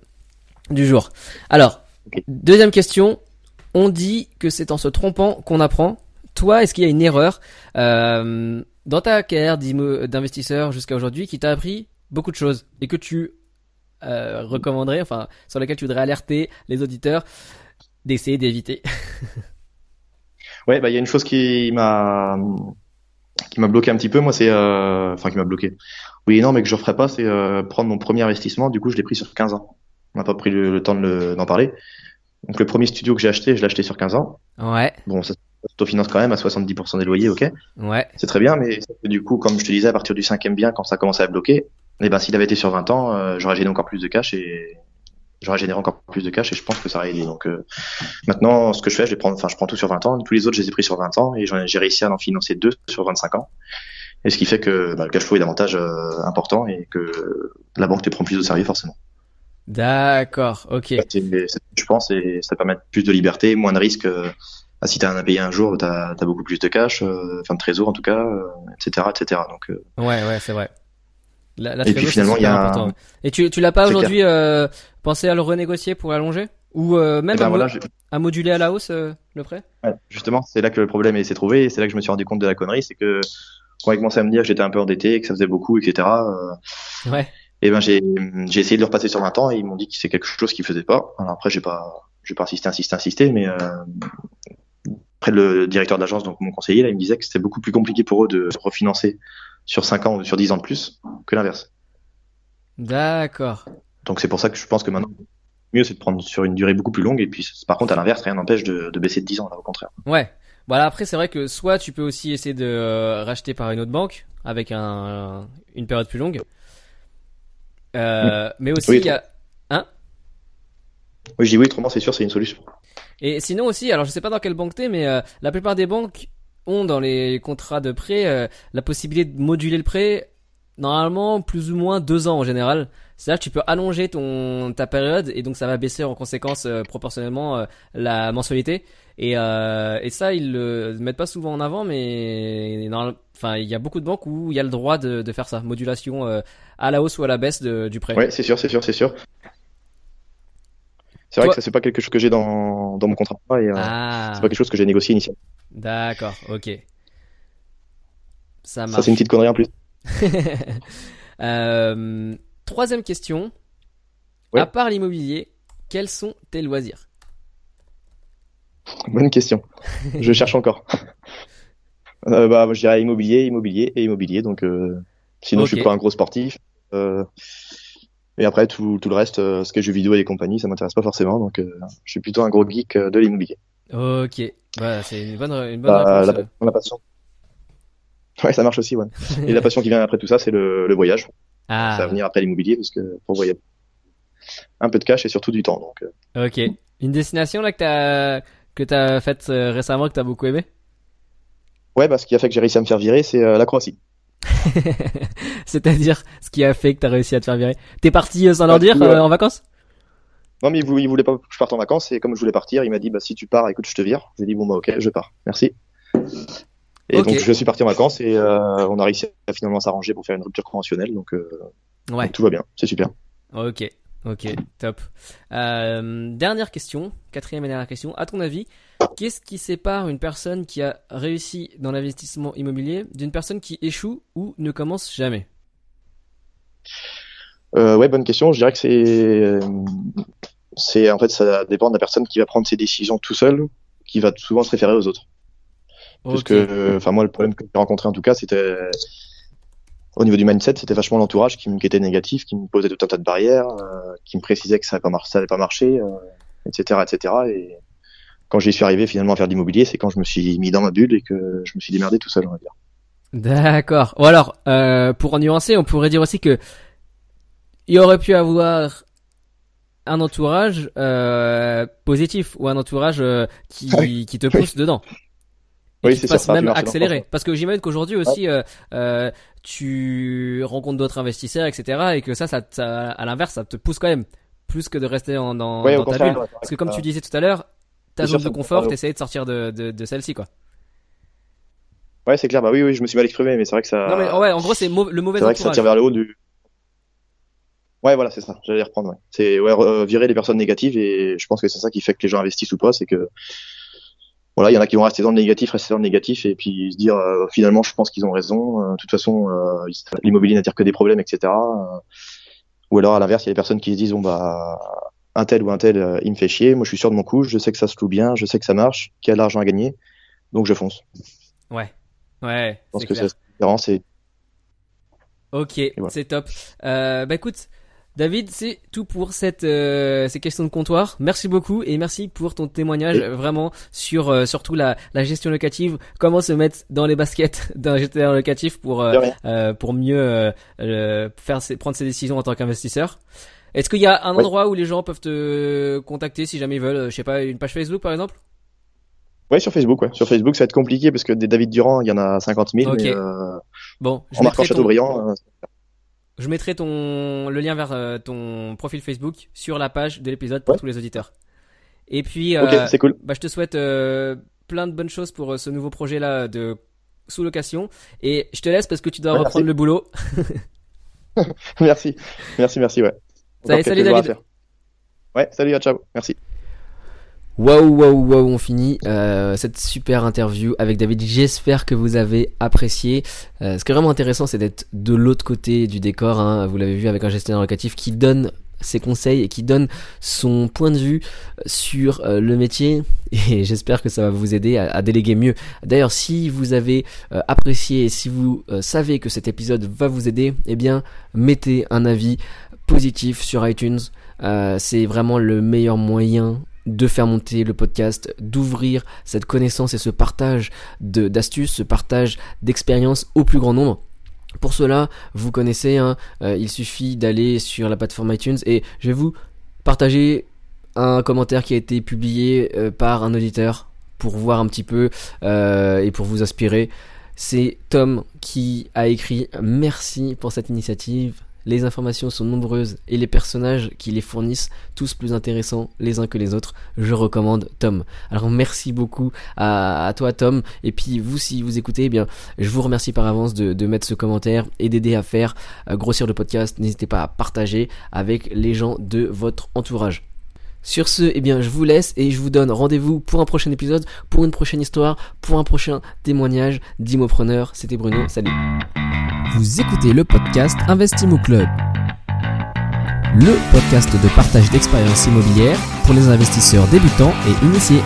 du jour. Alors deuxième question. On dit que c'est en se trompant qu'on apprend. Toi, est-ce qu'il y a une erreur euh, dans ta carrière d'investisseur jusqu'à aujourd'hui qui t'a appris beaucoup de choses et que tu euh, recommanderais, enfin sur lesquelles tu voudrais alerter les auditeurs d'essayer d'éviter [LAUGHS] Ouais, bah il y a une chose qui m'a qui m'a bloqué un petit peu. Moi, c'est euh, enfin qui m'a bloqué. Oui, non, mais que je ferai pas, c'est euh, prendre mon premier investissement. Du coup, je l'ai pris sur 15 ans. On n'a pas pris le, le temps de d'en parler. Donc le premier studio que j'ai acheté, je l'ai acheté sur 15 ans. Ouais, Bon, ça finance quand même à 70% des loyers, ok. ouais, C'est très bien, mais du coup, comme je te disais, à partir du cinquième bien, quand ça commençait à bloquer, eh ben s'il avait été sur 20 ans, euh, j'aurais généré encore plus de cash et j'aurais généré encore plus de cash et je pense que ça aurait aidé. Donc euh, maintenant, ce que je fais, je les prends, enfin, je prends tout sur 20 ans. Tous les autres, je les ai pris sur 20 ans et j'ai réussi à en financer deux sur 25 ans. Et ce qui fait que bah, le cash flow est davantage euh, important et que la banque te prend plus au sérieux forcément. d'accord, ok, je pense et ça permet plus de liberté, moins de risques. Ah, si t'as un impayé un jour, t'as as beaucoup plus de cash, euh, enfin de trésor en tout cas, euh, etc., etc. Donc euh, ouais, ouais, c'est vrai. La, la Et puis finalement, il y a un-. Et tu, tu l'as pas aujourd'hui euh, pensé à le renégocier pour allonger? Ou euh, même Et ben à, mo- voilà, je- à moduler à la hausse euh, le prêt? Ouais, justement, c'est là que le problème s'est trouvé et c'est là que je me suis rendu compte de la connerie, c'est que quand ils commençaient à me dire que j'étais un peu endetté, que ça faisait beaucoup, etc. Ouais. et ben j'ai essayé de le repasser sur 20 ans et ils m'ont dit que c'est quelque chose qu'ils faisaient pas. Alors après j'ai pas j'ai pas insisté, insisté, insisté, mais après le directeur d'agence, donc mon conseiller, là, il me disait que c'était beaucoup plus compliqué pour eux de refinancer sur 5 ans ou sur 10 ans de plus que l'inverse. D'accord. Donc c'est pour ça que je pense que maintenant mieux c'est de prendre sur une durée beaucoup plus longue et puis par contre à l'inverse rien n'empêche de, de baisser de 10 ans là au contraire. Ouais. Voilà, après c'est vrai que soit tu peux aussi essayer de euh, racheter par une autre banque avec un une période plus longue. Euh, mais aussi Oui, il y a Oui, je dis oui, autrement c'est sûr c'est une solution. Et sinon aussi, alors je sais pas dans quelle banque t'es, mais euh, la plupart des banques ont dans les contrats de prêt euh, la possibilité de moduler le prêt normalement plus ou moins deux ans en général. C'est-à-dire que tu peux allonger ta période et donc ça va baisser en conséquence euh, proportionnellement la mensualité. Et, ça ils le mettent pas souvent en avant, mais enfin il y a beaucoup de banques où il y a le droit de, faire ça, modulation à la hausse ou à la baisse du prêt. Ouais, c'est sûr, c'est sûr, c'est sûr. C'est vrai Toi- que ça c'est pas quelque chose que j'ai dans, dans mon contrat et euh, Ah, c'est pas quelque chose que j'ai négocié initialement. d'accord, ok. Ça Ça c'est une petite connerie en plus. [LAUGHS] Euh, troisième question. Ouais. À part l'immobilier, quels sont tes loisirs? Bonne question. Je cherche encore. [LAUGHS] Euh, bah, je dirais immobilier, immobilier et immobilier. Donc, euh, sinon, je Ok. suis pas un gros sportif. Et après, tout, tout le reste, euh, ce qui est jeux vidéo et les compagnies, ça m'intéresse pas forcément. Donc, euh, je suis plutôt un gros geek euh, de l'immobilier. Ok, voilà, c'est une bonne, une bonne Bah, réponse. la, passion, la passion. Ouais, ça marche aussi, ouais. [LAUGHS] Et la passion qui vient après tout ça, c'est le, le voyage. Ah, Ça va venir après l'immobilier parce que pour voyager, un peu de cash et surtout du temps. Donc, euh, ok. Une destination là que t'as que t'as faite euh, récemment que t'as beaucoup aimé ouais, bah, ce qui a fait que j'ai réussi à me faire virer, c'est euh, la Croatie. [LAUGHS] C'est-à-dire ce qui a fait que t'as réussi à te faire virer. T'es parti euh, sans leur dire euh, en vacances? Non, mais il voulait, pas que je parte en vacances et comme je voulais partir, il m'a dit bah si tu pars, écoute, je te vire. J'ai dit bon bah ok, je pars. Merci. Et donc je suis parti en vacances et euh, on a réussi à finalement s'arranger pour faire une rupture conventionnelle, donc, euh, Ouais. donc tout va bien, c'est super. Ok, ok, top. Euh, dernière question, quatrième et dernière question. À ton avis, qu'est-ce qui sépare une personne qui a réussi dans l'investissement immobilier d'une personne qui échoue ou ne commence jamais? Euh, ouais, bonne question. Je dirais que c'est euh, c'est en fait ça dépend de la personne qui va prendre ses décisions tout seul, qui va souvent se référer aux autres. Parce que, euh, enfin moi le problème que j'ai rencontré en tout cas, c'était au niveau du mindset, c'était vachement l'entourage qui, me- qui était négatif, qui me posait tout un tas de barrières, euh, qui me précisait que ça n'allait pas, ça marcher, euh, etc., etc. Et quand j'y suis arrivé finalement à faire de l'immobilier, c'est quand je me suis mis dans ma bulle et que je me suis démerdé tout seul, on va dire. D'accord. Ou alors, euh, pour nuancer, on pourrait dire aussi que il aurait pu avoir un entourage euh, positif ou un entourage euh, qui, [LAUGHS] Oui. qui te pousse dedans. Et Oui, qui te fasse même accélérer. Parce que j'imagine qu'aujourd'hui aussi, euh, euh, tu rencontres d'autres investisseurs, etc. Et que ça, ça, ça- à l'inverse, ça te pousse quand même plus que de rester en, dans, Ouais, dans au ta bulle. ouais, Parce que comme tu disais tout à l'heure, ta zone de confort, t'essayes de sortir de, de, de celle-ci, quoi. Ouais, c'est clair. Bah oui, oui, je me suis mal exprimé, mais c'est vrai que ça. Non mais ouais, en gros, c'est le mauvais C'est vrai que ça tire vers le haut du. Ouais, voilà, c'est ça. J'allais reprendre. Ouais. C'est ouais, re- virer les personnes négatives et je pense que c'est ça qui fait que les gens investissent ou pas, c'est que voilà, il y en a qui vont rester dans le négatif, rester dans le négatif et puis se dire euh, finalement, je pense qu'ils ont raison. Euh, de toute façon, euh, l'immobilier n'attire que des problèmes, etc. Euh, ou alors à l'inverse, il y a des personnes qui se disent bon bah un tel ou un tel, euh, il me fait chier. Moi, je suis sûr de mon coup. Je sais que ça se loue bien. Je sais que ça marche. Qu'il y a de l'argent à gagner. Donc je fonce. Ouais. Ouais. Je pense c'est que clair. c'est différent. C'est Ok, voilà. c'est top. Euh, bah écoute, David, c'est tout pour cette euh, ces questions de comptoir. Merci beaucoup et merci pour ton témoignage Et- vraiment sur euh, surtout la, la gestion locative, comment se mettre dans les baskets [LAUGHS] d'un gestionnaire locatif pour euh, pour mieux faire ses, prendre ses décisions en tant qu'investisseur? Est-ce qu'il y a un endroit où les gens peuvent te contacter si jamais ils veulent, je sais pas, une page Facebook par exemple? Ouais, sur Facebook, ouais. Sur Facebook, ça va être compliqué parce que des David Durand, il y en a 50 000. Ok. Mais, euh, Bon, je en marquant ton- Chateaubriand, euh, Je mettrai ton le lien vers euh, ton profil Facebook sur la page de l'épisode pour Ouais. tous les auditeurs. Et puis, ok, euh, cool. bah, je te souhaite euh, plein de bonnes choses pour ce nouveau projet là de sous-location. Et je te laisse parce que tu dois Ouais, reprendre merci. le boulot. [LAUGHS] merci, merci, merci, ouais. Salut, salut David. Ouais, salut, ciao, merci. Waouh, waouh, waouh, on finit euh, cette super interview avec David. J'espère que vous avez apprécié. Euh, ce qui est vraiment intéressant, c'est d'être de l'autre côté du décor. Hein. Vous l'avez vu avec un gestionnaire locatif qui donne ses conseils et qui donne son point de vue sur euh, le métier [LAUGHS] et j'espère que ça va vous aider à, déléguer mieux. D'ailleurs, si vous avez apprécié et si vous savez que cet épisode va vous aider, eh bien, mettez un avis positif sur iTunes. c'est vraiment le meilleur moyen de faire monter le podcast, d'ouvrir cette connaissance et ce partage d'astuces, ce partage d'expériences au plus grand nombre. Pour cela, vous connaissez, hein, euh, il suffit d'aller sur la plateforme iTunes et je vais vous partager un commentaire qui a été publié euh, par un auditeur pour voir un petit peu euh, et pour vous inspirer. C'est Tom qui a écrit Merci pour cette initiative. Les informations sont nombreuses et les personnages qui les fournissent tous plus intéressants les uns que les autres. Je recommande Tom. Alors merci beaucoup à, toi Tom. Et puis vous si vous écoutez, eh bien je vous remercie par avance de, mettre ce commentaire et d'aider à faire euh, grossir le podcast. N'hésitez pas à partager avec les gens de votre entourage. Sur ce, eh bien, je vous laisse et je vous donne rendez-vous pour un prochain épisode, pour une prochaine histoire, pour un prochain témoignage d'Imopreneur. C'était Bruno, salut. Vous écoutez le podcast Investimo Club, le podcast de partage d'expériences immobilières pour les investisseurs débutants et initiés.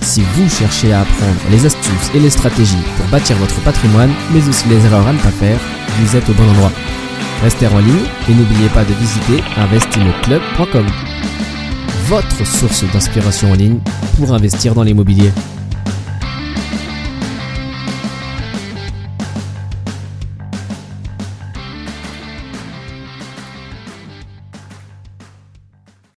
Si vous cherchez à apprendre les astuces et les stratégies pour bâtir votre patrimoine, mais aussi les erreurs à ne pas faire, vous êtes au bon endroit. Restez en ligne et n'oubliez pas de visiter investimoclub.com, votre source d'inspiration en ligne pour investir dans l'immobilier.